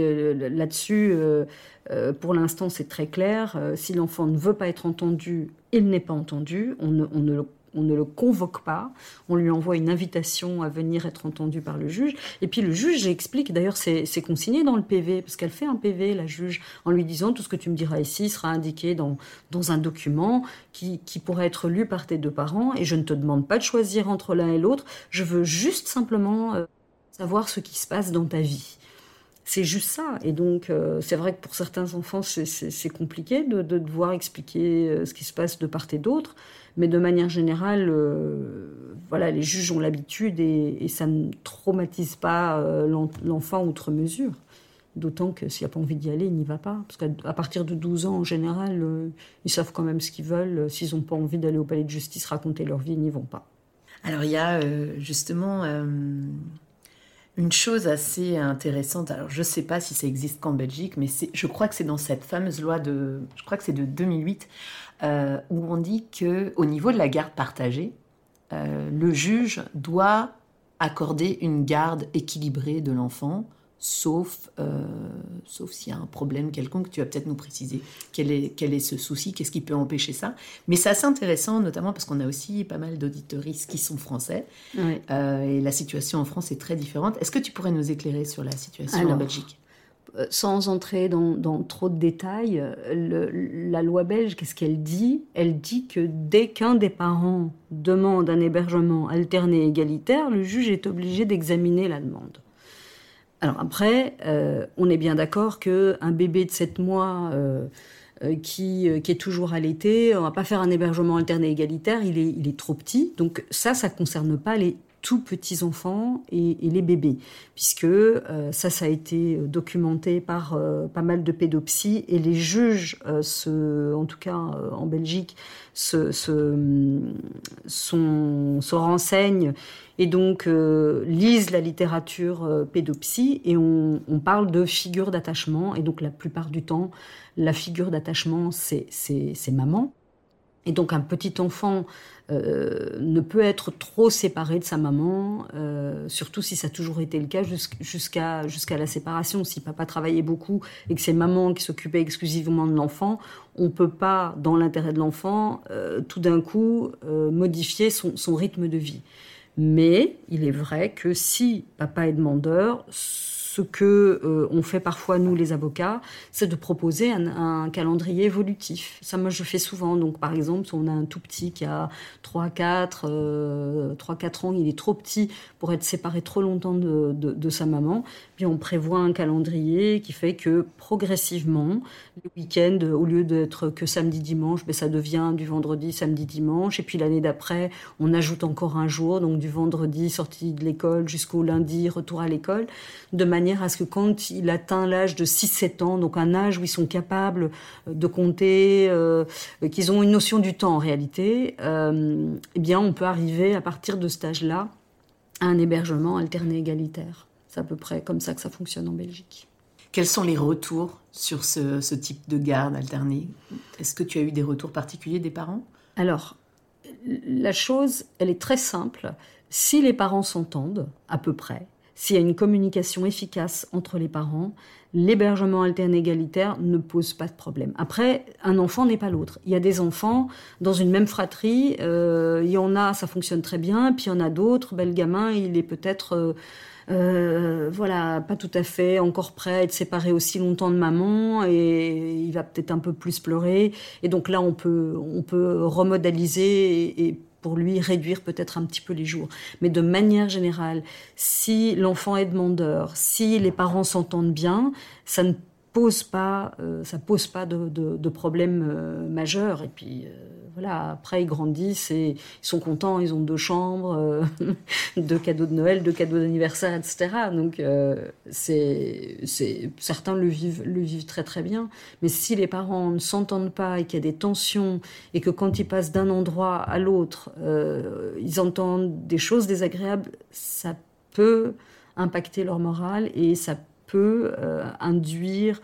là-dessus, euh, euh, pour l'instant, c'est très clair. si l'enfant ne veut pas être entendu, il n'est pas entendu. On ne, on ne le on ne le convoque pas, on lui envoie une invitation à venir être entendu par le juge. Et puis le juge explique, d'ailleurs c'est consigné dans le PV, parce qu'elle fait un PV, la juge, en lui disant tout ce que tu me diras ici sera indiqué dans, un document qui, qui pourrait être lu par tes deux parents, et je ne te demande pas de choisir entre l'un et l'autre, je veux juste simplement euh, savoir ce qui se passe dans ta vie. C'est juste ça. Et donc, euh, c'est vrai que pour certains enfants, c'est compliqué de, de, devoir expliquer euh, ce qui se passe de part et d'autre. Mais de manière générale, euh, voilà, les juges ont l'habitude et, ça ne traumatise pas euh, l'enfant outre mesure. D'autant que s'il n'a pas envie d'y aller, il n'y va pas. Parce qu'à partir de 12 ans, en général, euh, ils savent quand même ce qu'ils veulent. S'ils n'ont pas envie d'aller au palais de justice raconter leur vie, ils n'y vont pas. Alors il y a justement une chose assez intéressante. Alors je ne sais pas si ça existe qu'en Belgique, mais je crois que c'est dans cette fameuse loi de, je crois que c'est de 2008, euh, où on dit que au niveau de la garde partagée, euh, le juge doit accorder une garde équilibrée de l'enfant, sauf, euh, sauf s'il y a un problème quelconque. Tu vas peut-être nous préciser quel est, quel est ce souci, qu'est-ce qui peut empêcher ça. Mais c'est assez intéressant, notamment parce qu'on a aussi pas mal d'auditoristes qui sont français. et la situation en France est très différente. Est-ce que tu pourrais nous éclairer sur la situation en Belgique? Sans entrer dans, trop de détails, la loi belge, qu'est-ce qu'elle dit? Elle dit que dès qu'un des parents demande un hébergement alterné égalitaire, le juge est obligé d'examiner la demande. Alors après, euh, on est bien d'accord qu'un bébé de 7 mois euh, qui, qui, est toujours allaité, on va pas faire un hébergement alterné égalitaire, il est, il est trop petit. Donc ça, ça ne concerne pas les tout petits enfants et, les bébés, puisque euh, ça, ça a été documenté par euh, pas mal de pédopsies et les juges, euh, en tout cas en Belgique, se, renseignent et donc lisent la littérature pédopsie et on, on parle de figure d'attachement et donc la plupart du temps, la figure d'attachement, c'est maman. Et donc un petit enfant euh, ne peut être trop séparé de sa maman, euh, surtout si ça a toujours été le cas jusqu'à la séparation. Si papa travaillait beaucoup et que c'est maman qui s'occupait exclusivement de l'enfant, on peut pas, dans l'intérêt de l'enfant, euh, tout d'un coup modifier son, son rythme de vie. Mais il est vrai que si papa est demandeur, ce que euh, on fait parfois nous les avocats, c'est de proposer un, calendrier évolutif. Ça moi je fais souvent. Donc par exemple, si on a un tout petit qui a 3 4 3 4 ans, il est trop petit pour être séparé trop longtemps de, sa maman, puis on prévoit un calendrier qui fait que progressivement, le week-end au lieu d'être que samedi dimanche, ben, ça devient du vendredi, samedi, dimanche et puis l'année d'après, on ajoute encore un jour donc du vendredi sortie de l'école jusqu'au lundi retour à l'école de manière à ce que quand il atteint l'âge de 6-7 ans, donc un âge où ils sont capables euh, de compter, euh, qu'ils ont une notion du temps en réalité, euh, eh bien on peut arriver à partir de cet âge-là à un hébergement alterné égalitaire. C'est à peu près comme ça que ça fonctionne en Belgique. Quels sont les retours sur ce, ce type de garde alternée Est-ce que tu as eu des retours particuliers des parents? Alors, la chose, elle est très simple. Si les parents s'entendent, à peu près, s'il y a une communication efficace entre les parents, l'hébergement alterne égalitaire ne pose pas de problème. Après, un enfant n'est pas l'autre. Il y a des enfants dans une même fratrie, euh, il y en a, ça fonctionne très bien, puis il y en a d'autres, ben, le gamin, il est peut-être... Euh, euh, voilà, pas tout à fait encore prêt à être séparé aussi longtemps de maman et il va peut-être un peu plus pleurer. Et donc là, on peut, on peut remodaliser et pour lui réduire peut-être un petit peu les jours. Mais de manière générale, si l'enfant est demandeur, si les parents s'entendent bien, ça ne pose pas, euh, ça pose pas de, de, problème euh, majeur. Et puis euh, après ils grandissent et ils sont contents, ils ont deux chambres, deux cadeaux de Noël, deux cadeaux d'anniversaire, etc. Donc c'est, c'est, certains le vivent, très très bien. Mais si les parents ne s'entendent pas et qu'il y a des tensions et que quand ils passent d'un endroit à l'autre, ils entendent des choses désagréables, ça peut impacter leur morale et ça peut euh, induire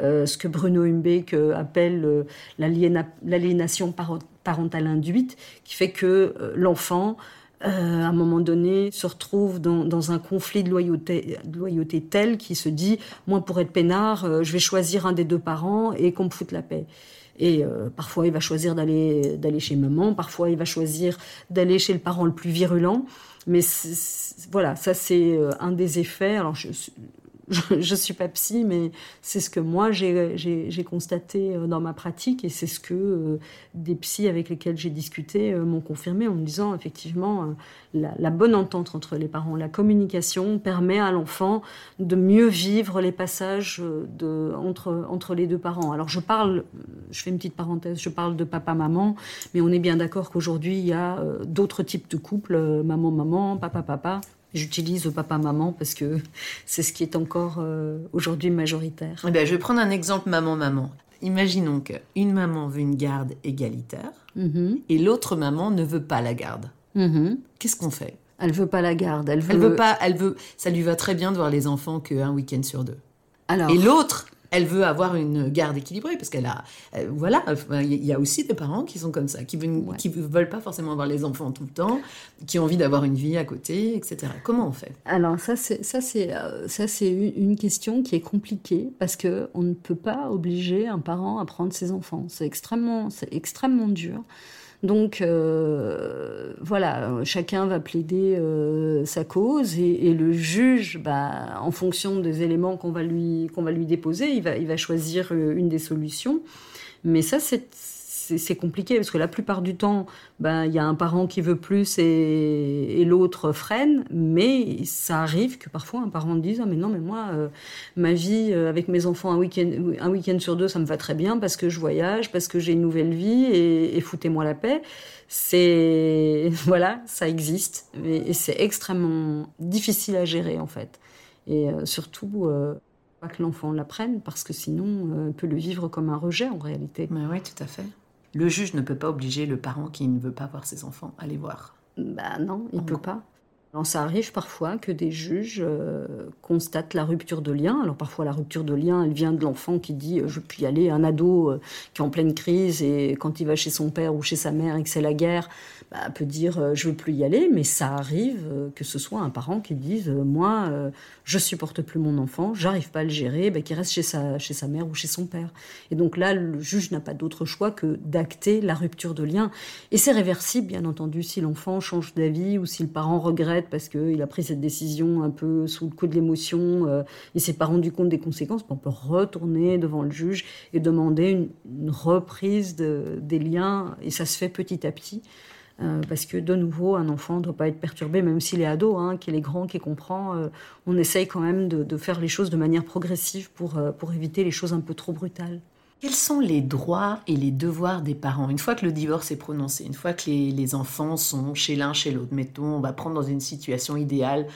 euh, ce que Bruno Humbeck appelle euh, l'aliénation parentale induite, qui fait que l'enfant, à un moment donné, se retrouve dans, un conflit de loyauté, loyauté tel qu'il se dit, moi pour être peinard, je vais choisir un des deux parents et qu'on me foute la paix. Et parfois, il va choisir d'aller d'aller chez maman, parfois, il va choisir d'aller chez le parent le plus virulent. Mais voilà, ça c'est un des effets. Alors, je, je ne suis pas psy, mais c'est ce que moi j'ai constaté euh, dans ma pratique et c'est ce que euh, des psys avec lesquels j'ai discuté euh, m'ont confirmé en me disant effectivement la, bonne entente entre les parents, la communication permet à l'enfant de mieux vivre les passages entre les deux parents. Alors je parle, je fais une petite parenthèse, je parle de papa-maman, mais on est bien d'accord qu'aujourd'hui il y a d'autres types de couples, maman-maman, papa-papa. J'utilise papa-maman parce que c'est ce qui est encore euh, aujourd'hui majoritaire. Eh ben, je vais prendre un exemple maman-maman. Imaginons qu'une maman veut une garde égalitaire mm-hmm. et l'autre maman ne veut pas la garde. Mm-hmm. Qu'est-ce qu'on fait? Elle veut pas la garde. Elle veut... elle veut pas. Elle veut. Ça lui va très bien de voir les enfants qu'un week-end sur deux. Alors... Et l'autre, elle veut avoir une garde équilibrée parce qu'elle a, euh, voilà, il y a aussi des parents qui sont comme ça, qui veulent, qui veulent pas forcément avoir les enfants tout le temps, qui ont envie d'avoir une vie à côté, etc. Comment on fait? Alors ça, c'est ça, c'est euh, ça, c'est une question qui est compliquée parce que on ne peut pas obliger un parent à prendre ses enfants. C'est extrêmement, c'est extrêmement dur. Donc euh, voilà, chacun va plaider euh, sa cause et, le juge, bah, en fonction des éléments qu'on va lui qu'on va lui déposer, il va il va choisir euh, une des solutions. Mais ça c'est c'est compliqué parce que la plupart du temps, ben il y a un parent qui veut plus et, l'autre freine, mais ça arrive que parfois un parent dise ah mais non mais moi euh, ma vie euh, avec mes enfants un week-end sur deux ça me va très bien parce que je voyage, parce que j'ai une nouvelle vie et, foutez-moi la paix. C'est voilà, ça existe et, c'est extrêmement difficile à gérer en fait et euh, surtout pas que l'enfant l'apprenne parce que sinon on peut le vivre comme un rejet en réalité. Mais oui, tout à fait. Le juge ne peut pas obliger le parent qui ne veut pas voir ses enfants à les voir. Bah non, il ne peut pas. Alors, ça arrive parfois que des juges euh, constatent la rupture de lien. Alors parfois la rupture de lien, elle vient de l'enfant qui dit euh, je plus y aller, un ado euh, qui est en pleine crise et quand il va chez son père ou chez sa mère et que c'est la guerre, bah, peut dire je veux plus y aller. Mais ça arrive que ce soit un parent qui dise moi je supporte plus mon enfant, j'arrive pas à le gérer, bah, qu'il reste chez sa chez sa mère ou chez son père. Et donc là le juge n'a pas d'autre choix que d'acter la rupture de lien. Et c'est réversible bien entendu si l'enfant change d'avis ou si le parent regrette parce qu'il a pris cette décision un peu sous le coup de l'émotion, euh, il s'est pas rendu compte des conséquences, on peut retourner devant le juge et demander une, reprise des liens, et ça se fait petit à petit. Euh, parce que de nouveau, un enfant ne doit pas être perturbé, même s'il est ado, hein, qu'il est grand, qu'il comprend. Euh, on essaye quand même de, faire les choses de manière progressive pour, pour éviter les choses un peu trop brutales. Quels sont les droits et les devoirs des parents? Une fois que le divorce est prononcé, une fois que les, enfants sont chez l'un, chez l'autre, mettons, on va prendre dans une situation idéale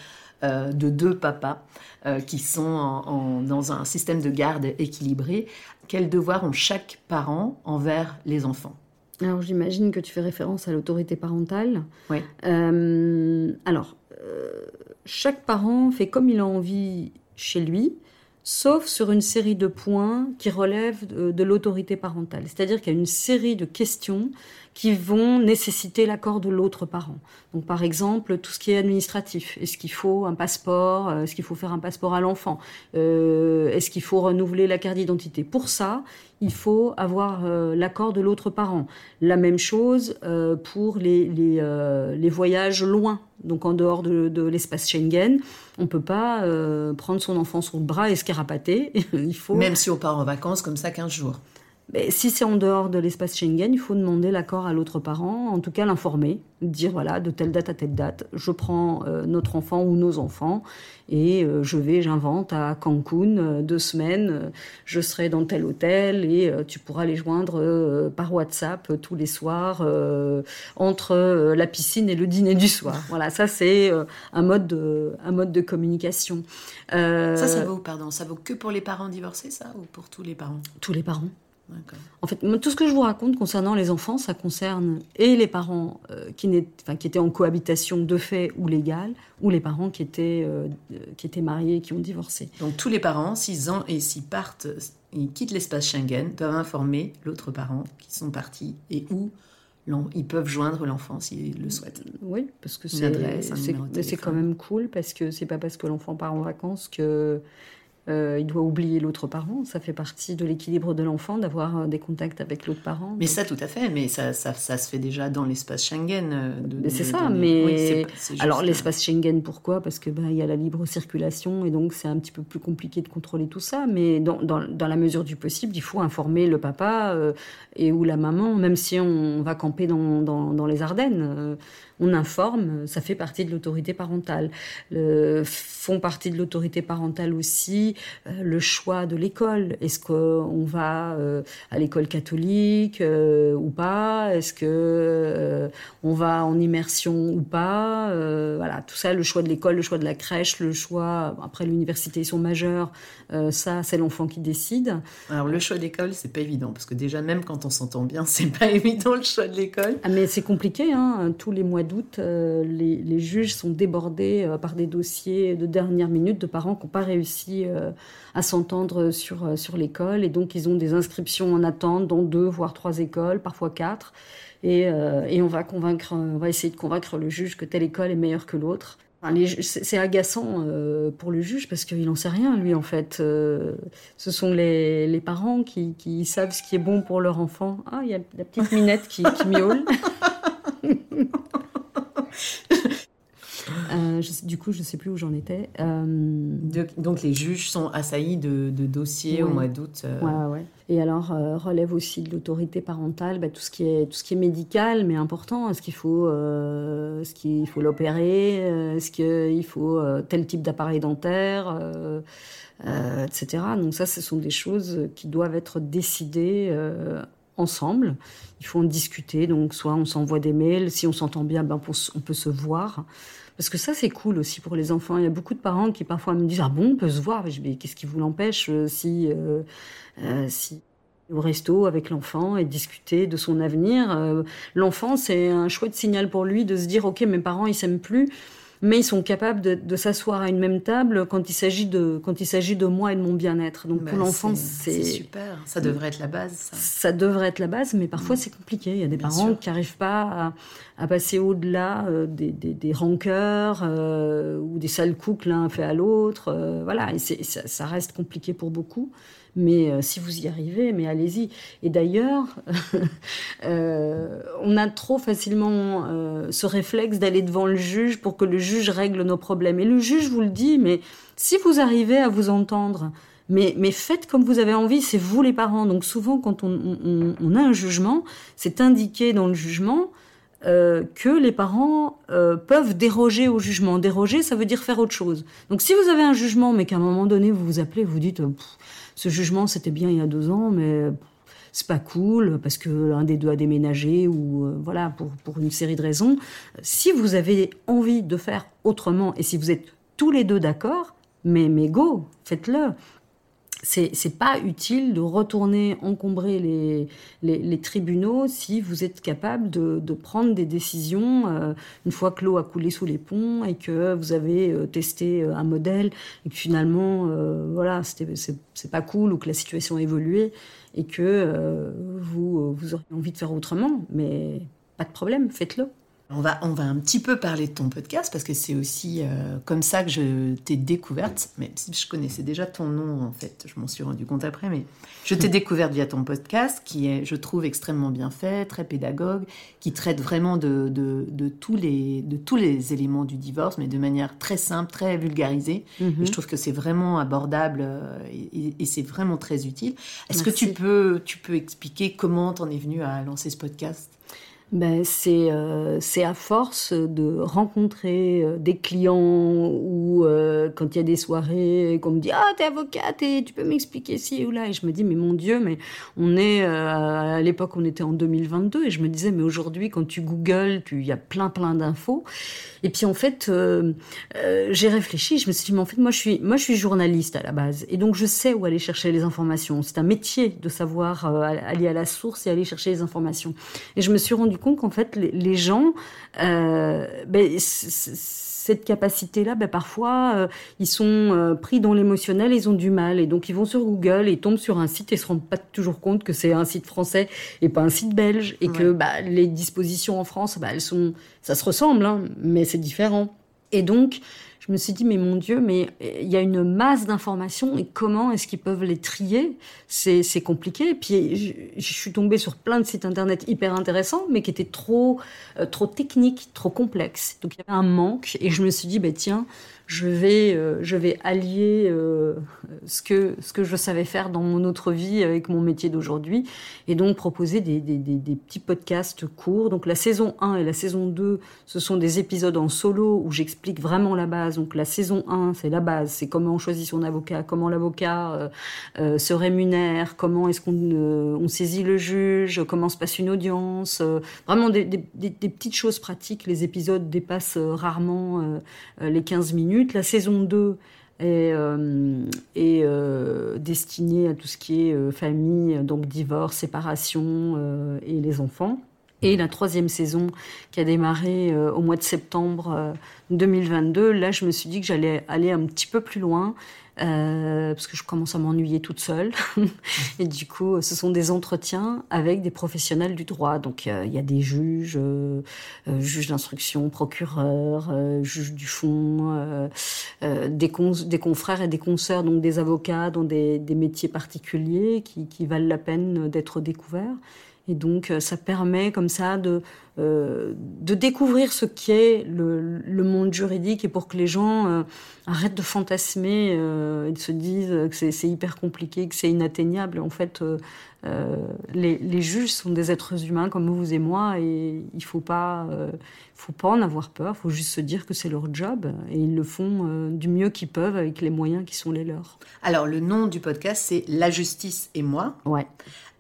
euh, de deux papas euh, qui sont dans un système de garde équilibré, quels devoirs ont chaque parent envers les enfants? Alors j'imagine que tu fais référence à l'autorité parentale. Oui. Euh, alors, chaque parent fait comme il a envie chez lui sauf sur une série de points qui relèvent de, l'autorité parentale. C'est-à-dire qu'il y a une série de questions qui vont nécessiter l'accord de l'autre parent. Donc par exemple, tout ce qui est administratif. Est-ce qu'il faut un passeport? Est-ce qu'il faut faire un passeport à l'enfant? Euh, Est-ce qu'il faut renouveler la carte d'identité? Pour ça, il faut avoir euh, l'accord de l'autre parent. La même chose euh, pour les, les, voyages loin, donc en dehors de, de l'espace Schengen. On ne peut pas prendre son enfant sur le bras et se carapater. il faut... Même si on part en vacances comme ça 15 jours si c'est en dehors de l'espace Schengen, il faut demander l'accord à l'autre parent, en tout cas l'informer, dire voilà, de telle date à telle date, je prends euh, notre enfant ou nos enfants et euh, je vais, j'invente à Cancun euh, deux semaines, je serai dans tel hôtel et tu pourras les joindre par WhatsApp tous les soirs entre la piscine et le dîner du soir. Voilà, ça c'est un mode de, un mode de communication. ça, ça vaut, pardon, ça vaut que pour les parents divorcés, ça, ou pour tous les parents? Tous les parents. En fait, tout ce que je vous raconte concernant les enfants, ça concerne et les parents euh, qui, qui, étaient en cohabitation de fait ou légale, ou les parents qui étaient, euh, qui étaient mariés et qui ont divorcé. Donc tous les parents, s'ils et s'ils partent, ils quittent l'espace Schengen, doivent informer l'autre parent qu'ils sont partis et où ils peuvent joindre l'enfant s'ils le souhaitent. Oui, parce que c'est quand même cool parce que c'est pas parce que l'enfant part en vacances que euh, il doit oublier l'autre parent. Ça fait partie de l'équilibre de l'enfant d'avoir euh, des contacts avec l'autre parent. Mais ça, tout à fait. Mais ça, ça, ça se fait déjà dans l'espace Schengen. Euh, c'est ça. Mais alors l'espace Schengen, pourquoi? Parce que ben, il y a la libre circulation et donc c'est un petit peu plus compliqué de contrôler tout ça. Mais dans, dans, dans la mesure du possible, il faut informer le papa et ou la maman, même si on va camper dans, dans, dans les Ardennes on informe, ça fait partie de l'autorité parentale. font partie de l'autorité parentale aussi euh, le choix de l'école. Est-ce qu'on va euh, à l'école catholique euh, ou pas? Est-ce que on va en immersion ou pas? Voilà, tout ça, le choix de l'école, le choix de la crèche, le choix. Après, l'université, ils sont majeurs. ça, c'est l'enfant qui décide. Alors, le choix d'école, c'est pas évident parce que déjà, même quand on s'entend bien, c'est pas évident le choix de l'école. Ah, mais c'est compliqué, hein. Tous les mois d'août, euh, les, juges sont débordés euh, par des dossiers de dernière minute de parents qui n'ont pas réussi euh, à s'entendre sur, sur l'école. Et donc, ils ont des inscriptions en attente dans deux, voire trois écoles, parfois quatre. Et, et on, va convaincre, on va essayer de convaincre le juge que telle école est meilleure que l'autre. c'est agaçant pour le juge parce qu'il n'en sait rien, lui, en fait. ce sont les, les parents qui, savent ce qui est bon pour leur enfant. Ah, il y a la petite minette qui miaule. Euh, du coup, je ne sais plus où j'en étais. Euh, donc, les juges sont assaillis de, dossiers au mois d'août. Euh. Ouais, ouais. Et alors, relève aussi de l'autorité parentale bah, tout, ce qui est, tout ce qui est médical, mais important. Est-ce qu'il faut, est qu'il faut l'opérer Est-ce qu'il faut tel type d'appareil dentaire etc. Donc ça, ce sont des choses qui doivent être décidées ensemble. Il faut en discuter. Donc, soit on s'envoie des mails. Si on s'entend bien, ben, on peut se voir. Parce que ça, c'est cool aussi pour les enfants. Il y a beaucoup de parents qui parfois me disent Ah bon, on peut se voir? Mais qu'est-ce qui vous l'empêche euh, si, euh, euh, si au resto avec l'enfant et discuter de son avenir L'enfant, c'est un chouette signal pour lui de se dire Ok, mes parents, ils s'aiment plus. Mais ils sont capables de, s'asseoir à une même table quand il s'agit de quand il s'agit de moi et de mon bien-être. Donc pour bah, l'enfant, c'est super. Ça devrait être la base. Ça, devrait être la base, mais parfois mm. c'est compliqué. Il y a des parents qui n'arrivent pas à, passer au-delà euh, des, des, rancœurs euh, ou des sales coups l'un fait à l'autre. Euh, voilà, et ça, ça, reste compliqué pour beaucoup. Mais euh, si vous y arrivez, mais allez-y. Et d'ailleurs, euh, on a trop facilement euh, ce réflexe d'aller devant le juge pour que le juge règle nos problèmes. Et le juge vous le dit, mais si vous arrivez à vous entendre, mais, faites comme vous avez envie, c'est vous les parents. Donc souvent, quand on, on, a un jugement, c'est indiqué dans le jugement que les parents peuvent déroger au jugement. Déroger, ça veut dire faire autre chose. Donc si vous avez un jugement, mais qu'à un moment donné, vous vous appelez, vous dites ce jugement c'était bien il y a deux ans, mais c'est pas cool parce que l'un des deux a déménagé ou euh, voilà pour, une série de raisons. Si vous avez envie de faire autrement et si vous êtes tous les deux d'accord, mais, mais go, faites-le c'est pas utile de retourner encombrer les, tribunaux si vous êtes capable de, prendre des décisions euh, une fois que l'eau a coulé sous les ponts et que vous avez euh, testé euh, un modèle et que finalement voilà c'est pas cool ou que la situation a évolué et que vous vous aurez envie de faire autrement mais pas de problème faites-le on va, on va un petit peu parler de ton podcast parce que c'est aussi euh, comme ça que je t'ai découverte, même si je connaissais déjà ton nom en fait, je m'en suis rendu compte après, mais je t'ai découverte via ton podcast qui est, je trouve, extrêmement bien fait, très pédagogue, qui traite vraiment de, de, tous, les, de tous les éléments du divorce, mais de manière très simple, très vulgarisée. Et je trouve que c'est vraiment abordable euh, et, c'est vraiment très utile. Est-ce que tu peux, tu peux expliquer comment t'en es venu à lancer ce podcast? Ben, c'est euh, à force de rencontrer euh, des clients ou euh, quand il y a des soirées qu'on me dit ah t'es avocate et tu peux m'expliquer ci ou là. Et je me dis mais mon dieu mais on est à l'époque on était en 2022 et je me disais mais aujourd'hui quand tu googles tu il y a plein plein d'infos. Et puis en fait j'ai réfléchi. Je me suis dit mais en fait moi je suis moi je suis journaliste à la base. Et donc je sais où aller chercher les informations. C'est un métier de savoir aller à la source et aller chercher les informations. Et je me suis rendu compte qu'en fait, les, gens, euh, ben, cette capacité-là, ben, parfois, euh, ils sont euh, pris dans l'émotionnel, ils ont du mal. Et donc, ils vont sur Google et tombent sur un site et se rendent pas toujours compte que c'est un site français et pas un site belge. Et que bah, les dispositions en France, bah, elles sont, ça se ressemble, hein, mais c'est différent. Et donc, je me suis dit, mais mon Dieu, mais il y a une masse d'informations et comment est-ce qu'ils peuvent les trier? C'est compliqué. Et puis, je, suis tombée sur plein de sites internet hyper intéressants, mais qui étaient trop, euh, trop techniques, trop complexes. Donc, il y avait un manque et je me suis dit, bah, tiens, je vais, euh, je vais allier euh, ce, que, ce que je savais faire dans mon autre vie avec mon métier d'aujourd'hui et donc proposer des, des, des, des, petits podcasts courts. Donc la saison 1 et la saison 2, ce sont des épisodes en solo où j'explique vraiment la base. Donc la saison 1, c'est la base, c'est comment on choisit son avocat, comment l'avocat euh, se rémunère, comment est-ce qu'on on saisit le juge, comment se passe une audience. vraiment des, petites choses pratiques. Les épisodes dépassent rarement les 15 minutes la saison 2 est, euh, euh, destinée à tout ce qui est euh, famille, donc divorce, séparation et les enfants. Et la troisième saison qui a démarré au mois de septembre 2022, là je me suis dit que j'allais aller un petit peu plus loin euh, parce que je commence à m'ennuyer toute seule. et du coup, ce sont des entretiens avec des professionnels du droit. Donc, il y a des juges, euh, euh juges d'instruction, procureurs, euh, juges du fond, des, des confrères et des consoeurs, donc des avocats dans des, des métiers particuliers qui, qui valent la peine d'être découverts. Et donc, ça permet comme ça de euh, de découvrir ce qu'est le, le, monde juridique et pour que les gens euh, arrêtent de fantasmer euh, et de se disent que c'est hyper compliqué, que c'est inatteignable. En fait, les, les, juges sont des êtres humains comme vous et moi et il faut pas, faut pas en avoir peur. Il faut juste se dire que c'est leur job et ils le font du mieux qu'ils peuvent avec les moyens qui sont les leurs. Alors le nom du podcast c'est La justice et moi. Ouais.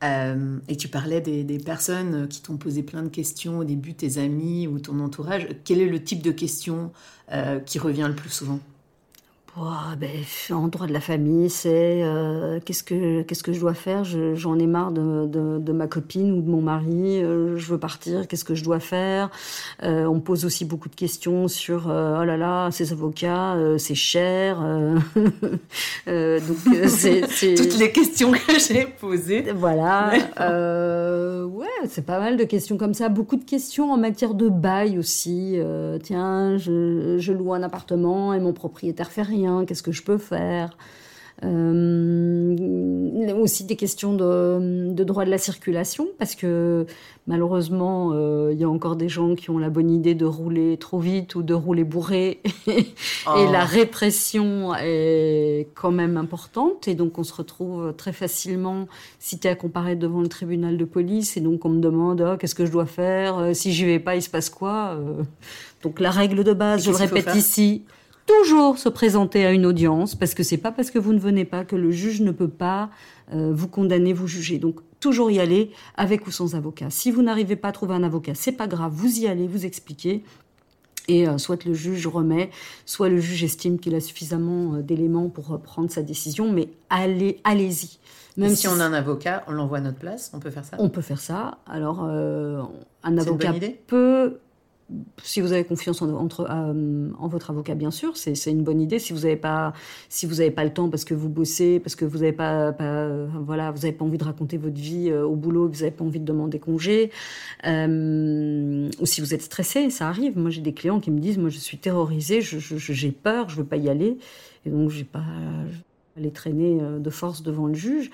Euh, et tu parlais des, personnes qui t'ont posé plein de questions au début, tes amis ou ton entourage. Quel est le type de question euh, qui revient le plus souvent? Ben, en droit de la famille, c'est euh, qu'est-ce que qu'est-ce que je dois faire? J'en ai marre de, de, ma copine ou de mon mari. Euh, je veux partir. Qu'est-ce que je dois faire? Euh, On me pose aussi beaucoup de questions sur oh là là, ces avocats, c'est cher. donc c'est toutes les questions que j'ai posées. Voilà. ouais, c'est pas mal de questions comme ça. Beaucoup de questions en matière de bail aussi. tiens, je, je loue un appartement et mon propriétaire fait rien qu'est-ce que je peux faire euh, aussi des questions de, droit de la circulation, parce que malheureusement, euh, il y a encore des gens qui ont la bonne idée de rouler trop vite ou de rouler bourré. et oh. la répression est quand même importante. Et donc, on se retrouve très facilement cité à comparer devant le tribunal de police. Et donc, on me demande oh, qu'est-ce que je dois faire? Euh, Si j'y vais pas, il se passe quoi? Donc, la règle de base, je le répète ici, toujours se présenter à une audience parce que c'est pas parce que vous ne venez pas que le juge ne peut pas euh, vous condamner, vous juger. Donc toujours y aller avec ou sans avocat. Si vous n'arrivez pas à trouver un avocat, c'est pas grave, vous y allez, vous expliquez. Et euh, soit le juge remet, soit le juge estime qu'il a suffisamment euh, d'éléments pour prendre sa décision, mais allez, allez-y. Même si, on a un avocat, on l'envoie à notre place, on peut faire ça? On peut faire ça. Alors, un avocat peut si vous avez confiance euh, en votre avocat, bien sûr, c'est une bonne idée. Si vous n'avez pas, si vous pas le temps parce que vous bossez, parce que vous n'avez pas, voilà, vous n'avez pas envie de raconter votre vie euh, au boulot, vous n'avez pas envie de demander congé, euh, ou si vous êtes stressé, ça arrive. Moi, j'ai des clients qui me disent, moi, je suis terrorisée, j'ai peur, je veux pas y aller, et donc j'ai pas aller traîner de force devant le juge.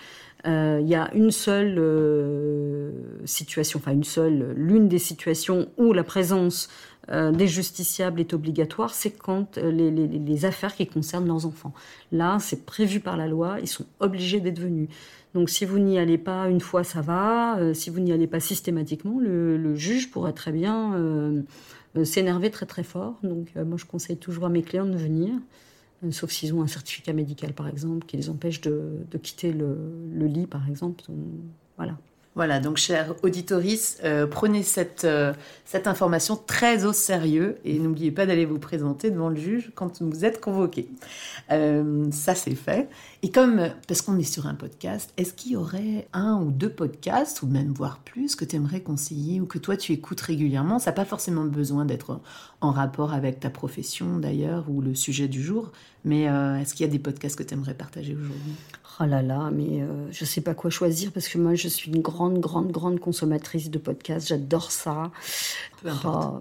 Euh, il y a une seule euh, situation, enfin une seule, l'une des situations où la présence euh, des justiciables est obligatoire, c'est quand les, affaires qui concernent leurs enfants. Là, c'est prévu par la loi, ils sont obligés d'être venus. Donc si vous n'y allez pas une fois, ça va. si vous n'y allez pas systématiquement, le juge pourrait très bien s'énerver très très fort. Donc moi, je conseille toujours à mes clients de venir. Euh, sauf s'ils ont un certificat médical, par exemple, qui les empêche de, quitter le, lit, par exemple. Voilà. Voilà, donc chers auditoris, euh, prenez euh, cette information très au sérieux et n'oubliez pas d'aller vous présenter devant le juge quand vous êtes convoqué. ça, c'est fait. Et comme, parce qu'on est sur un podcast, est-ce qu'il y aurait un ou deux podcasts, ou même voire plus, que tu aimerais conseiller ou que toi tu écoutes régulièrement? Ça n'a pas forcément besoin d'être en rapport avec ta profession d'ailleurs ou le sujet du jour, mais est-ce qu'il y a des podcasts que tu aimerais partager aujourd'hui? Oh là là, mais euh, je sais pas quoi choisir parce que moi je suis une grande, grande, grande consommatrice de podcasts. J'adore ça. Oh,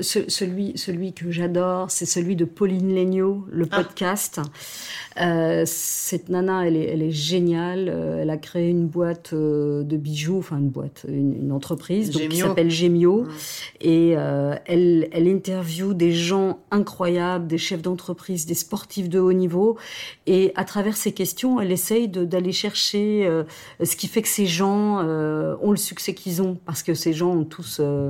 celui, celui que j'adore, c'est celui de Pauline Legnaud, le ah. podcast. Euh, cette nana, elle est, elle est géniale. Euh, elle a créé une boîte de bijoux, enfin une boîte, une, entreprise donc, qui s'appelle Gemio. Mmh. Et elle, elle interviewe des gens incroyables, des chefs d'entreprise, des sportifs de haut niveau. Et à travers ces question, elle essaye d'aller chercher euh, ce qui fait que ces gens euh, ont le succès qu'ils ont, parce que ces gens ont tous euh,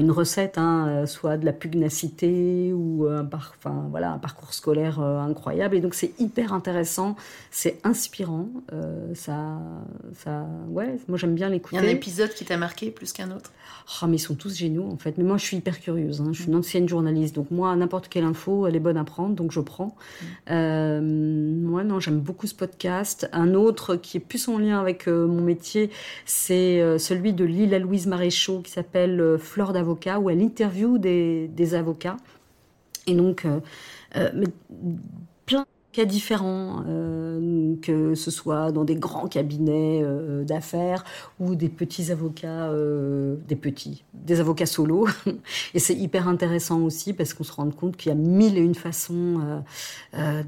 une recette, hein, euh, soit de la pugnacité ou un, enfin, voilà, un parcours scolaire euh, incroyable. Et donc c'est hyper intéressant, c'est inspirant. Euh, ça, ça, ouais, moi j'aime bien l'écouter. Il y a un épisode qui t'a marqué plus qu'un autre? Oh, mais ils sont tous géniaux en fait. Mais moi je suis hyper curieuse. Hein. Je suis une ancienne journaliste, donc moi n'importe quelle info, elle est bonne à prendre, donc je prends. moi non, j'aime beaucoup ce podcast. Un autre qui est plus en lien avec mon métier, c'est celui de Lila Louise Maréchaux qui s'appelle Fleur d'avocat où elle interviewe des, avocats. Et donc, euh, euh, cas différents, euh, que ce soit dans des grands cabinets euh, d'affaires ou des petits avocats, euh, des petits, des avocats solo. et c'est hyper intéressant aussi parce qu'on se rend compte qu'il y a mille et une façons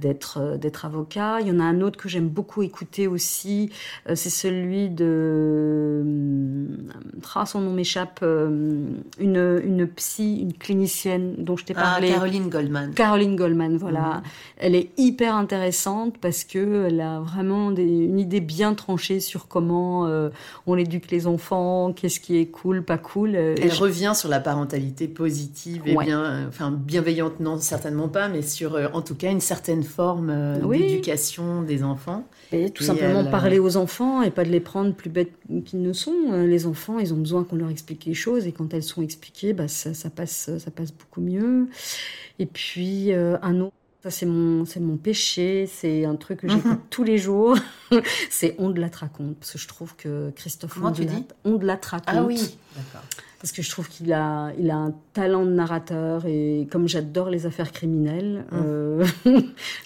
d'être d'être avocat. Il y en a un autre que j'aime beaucoup écouter aussi, c'est celui de, ah, son nom m'échappe, une, une psy, une clinicienne dont je t'ai ah, parlé. Caroline Goldman. Caroline Goldman, voilà. Mhm. Elle est hyper intéressante parce qu'elle a vraiment une idée bien tranchée sur comment euh, on éduque les enfants, qu'est-ce qui est cool, pas cool. Elle revient sur la parentalité positive et bien, euh, enfin bienveillante, non certainement pas, mais sur euh, en tout cas une certaine forme d'éducation des enfants. Et tout simplement parler aux enfants et pas de les prendre plus bêtes qu'ils ne sont. Les enfants, ils ont besoin qu'on leur explique les choses et quand elles sont expliquées, bah, ça, passe, ça passe beaucoup mieux. Et puis un autre Ça, c'est mon, c'est mon péché. C'est un truc que j'écoute tous les jours. c'est On de la raconte. Parce que je trouve que Christophe Comment tu dis? On de la raconte. Ah oui, d'accord parce que je trouve qu'il a, il a un talent de narrateur et comme j'adore les affaires criminelles. Mmh. Euh...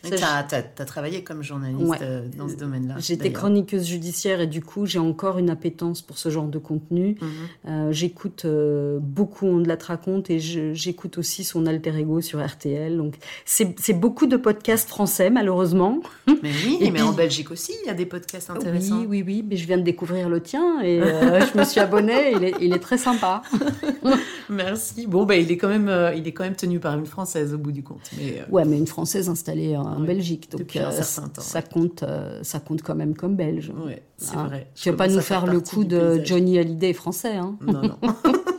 tu as, travaillé comme journaliste euh, dans ce domaine-là. J'étais chroniqueuse judiciaire et du coup j'ai encore une appétence pour ce genre de contenu. Mmh. Euh, j'écoute euh, beaucoup On de la raconte et j'écoute aussi son alter ego sur RTL. Donc c'est beaucoup de podcasts français malheureusement. Mais oui, mais en Belgique aussi il y a des podcasts intéressants. Oui, oui, oui. Mais je viens de découvrir le tien et je me suis abonnée. Il est, il est très sympa. Merci. Bon, bah, il est quand même, euh, il est quand même tenu par une française au bout du compte. Mais, euh, Ouais, mais une française installée en Belgique, donc un euh, certain temps, ça compte, ça compte quand même comme belge. Ouais, c'est hein. vrai. Tu vas pas nous faire le coup de Johnny Hallyday français, hein Non, non.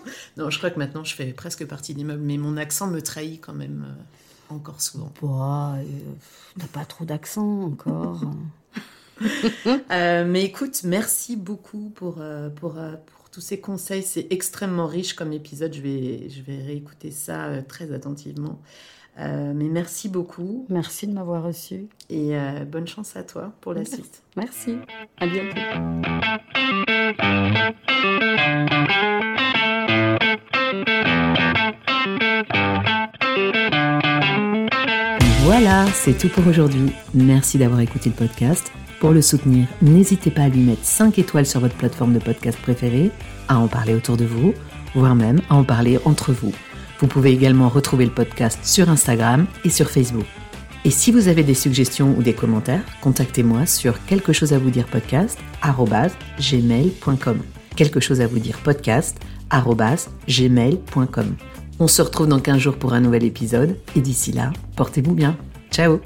non, je crois que maintenant je fais presque partie des meubles, mais mon accent me trahit quand même encore souvent. Bah, t'as pas trop d'accent encore. mais écoute, merci beaucoup pour, pour, pour tous ces conseils. C'est extrêmement riche comme épisode. Je vais, je vais réécouter ça euh, très attentivement. Euh, mais merci beaucoup. Merci de m'avoir reçu. Et euh, bonne chance à toi pour la suite. Merci. À bientôt. Voilà, c'est tout pour aujourd'hui. Merci d'avoir écouté le podcast. Pour le soutenir, n'hésitez pas à lui mettre 5 étoiles sur votre plateforme de podcast préférée, à en parler autour de vous, voire même à en parler entre vous. Vous pouvez également retrouver le podcast sur Instagram et sur Facebook. Et si vous avez des suggestions ou des commentaires, contactez-moi sur quelque chose à vous dire podcast gmail.com. Quelque chose à vous dire podcast gmail.com. On se retrouve dans 15 jours pour un nouvel épisode et d'ici là, portez-vous bien. Ciao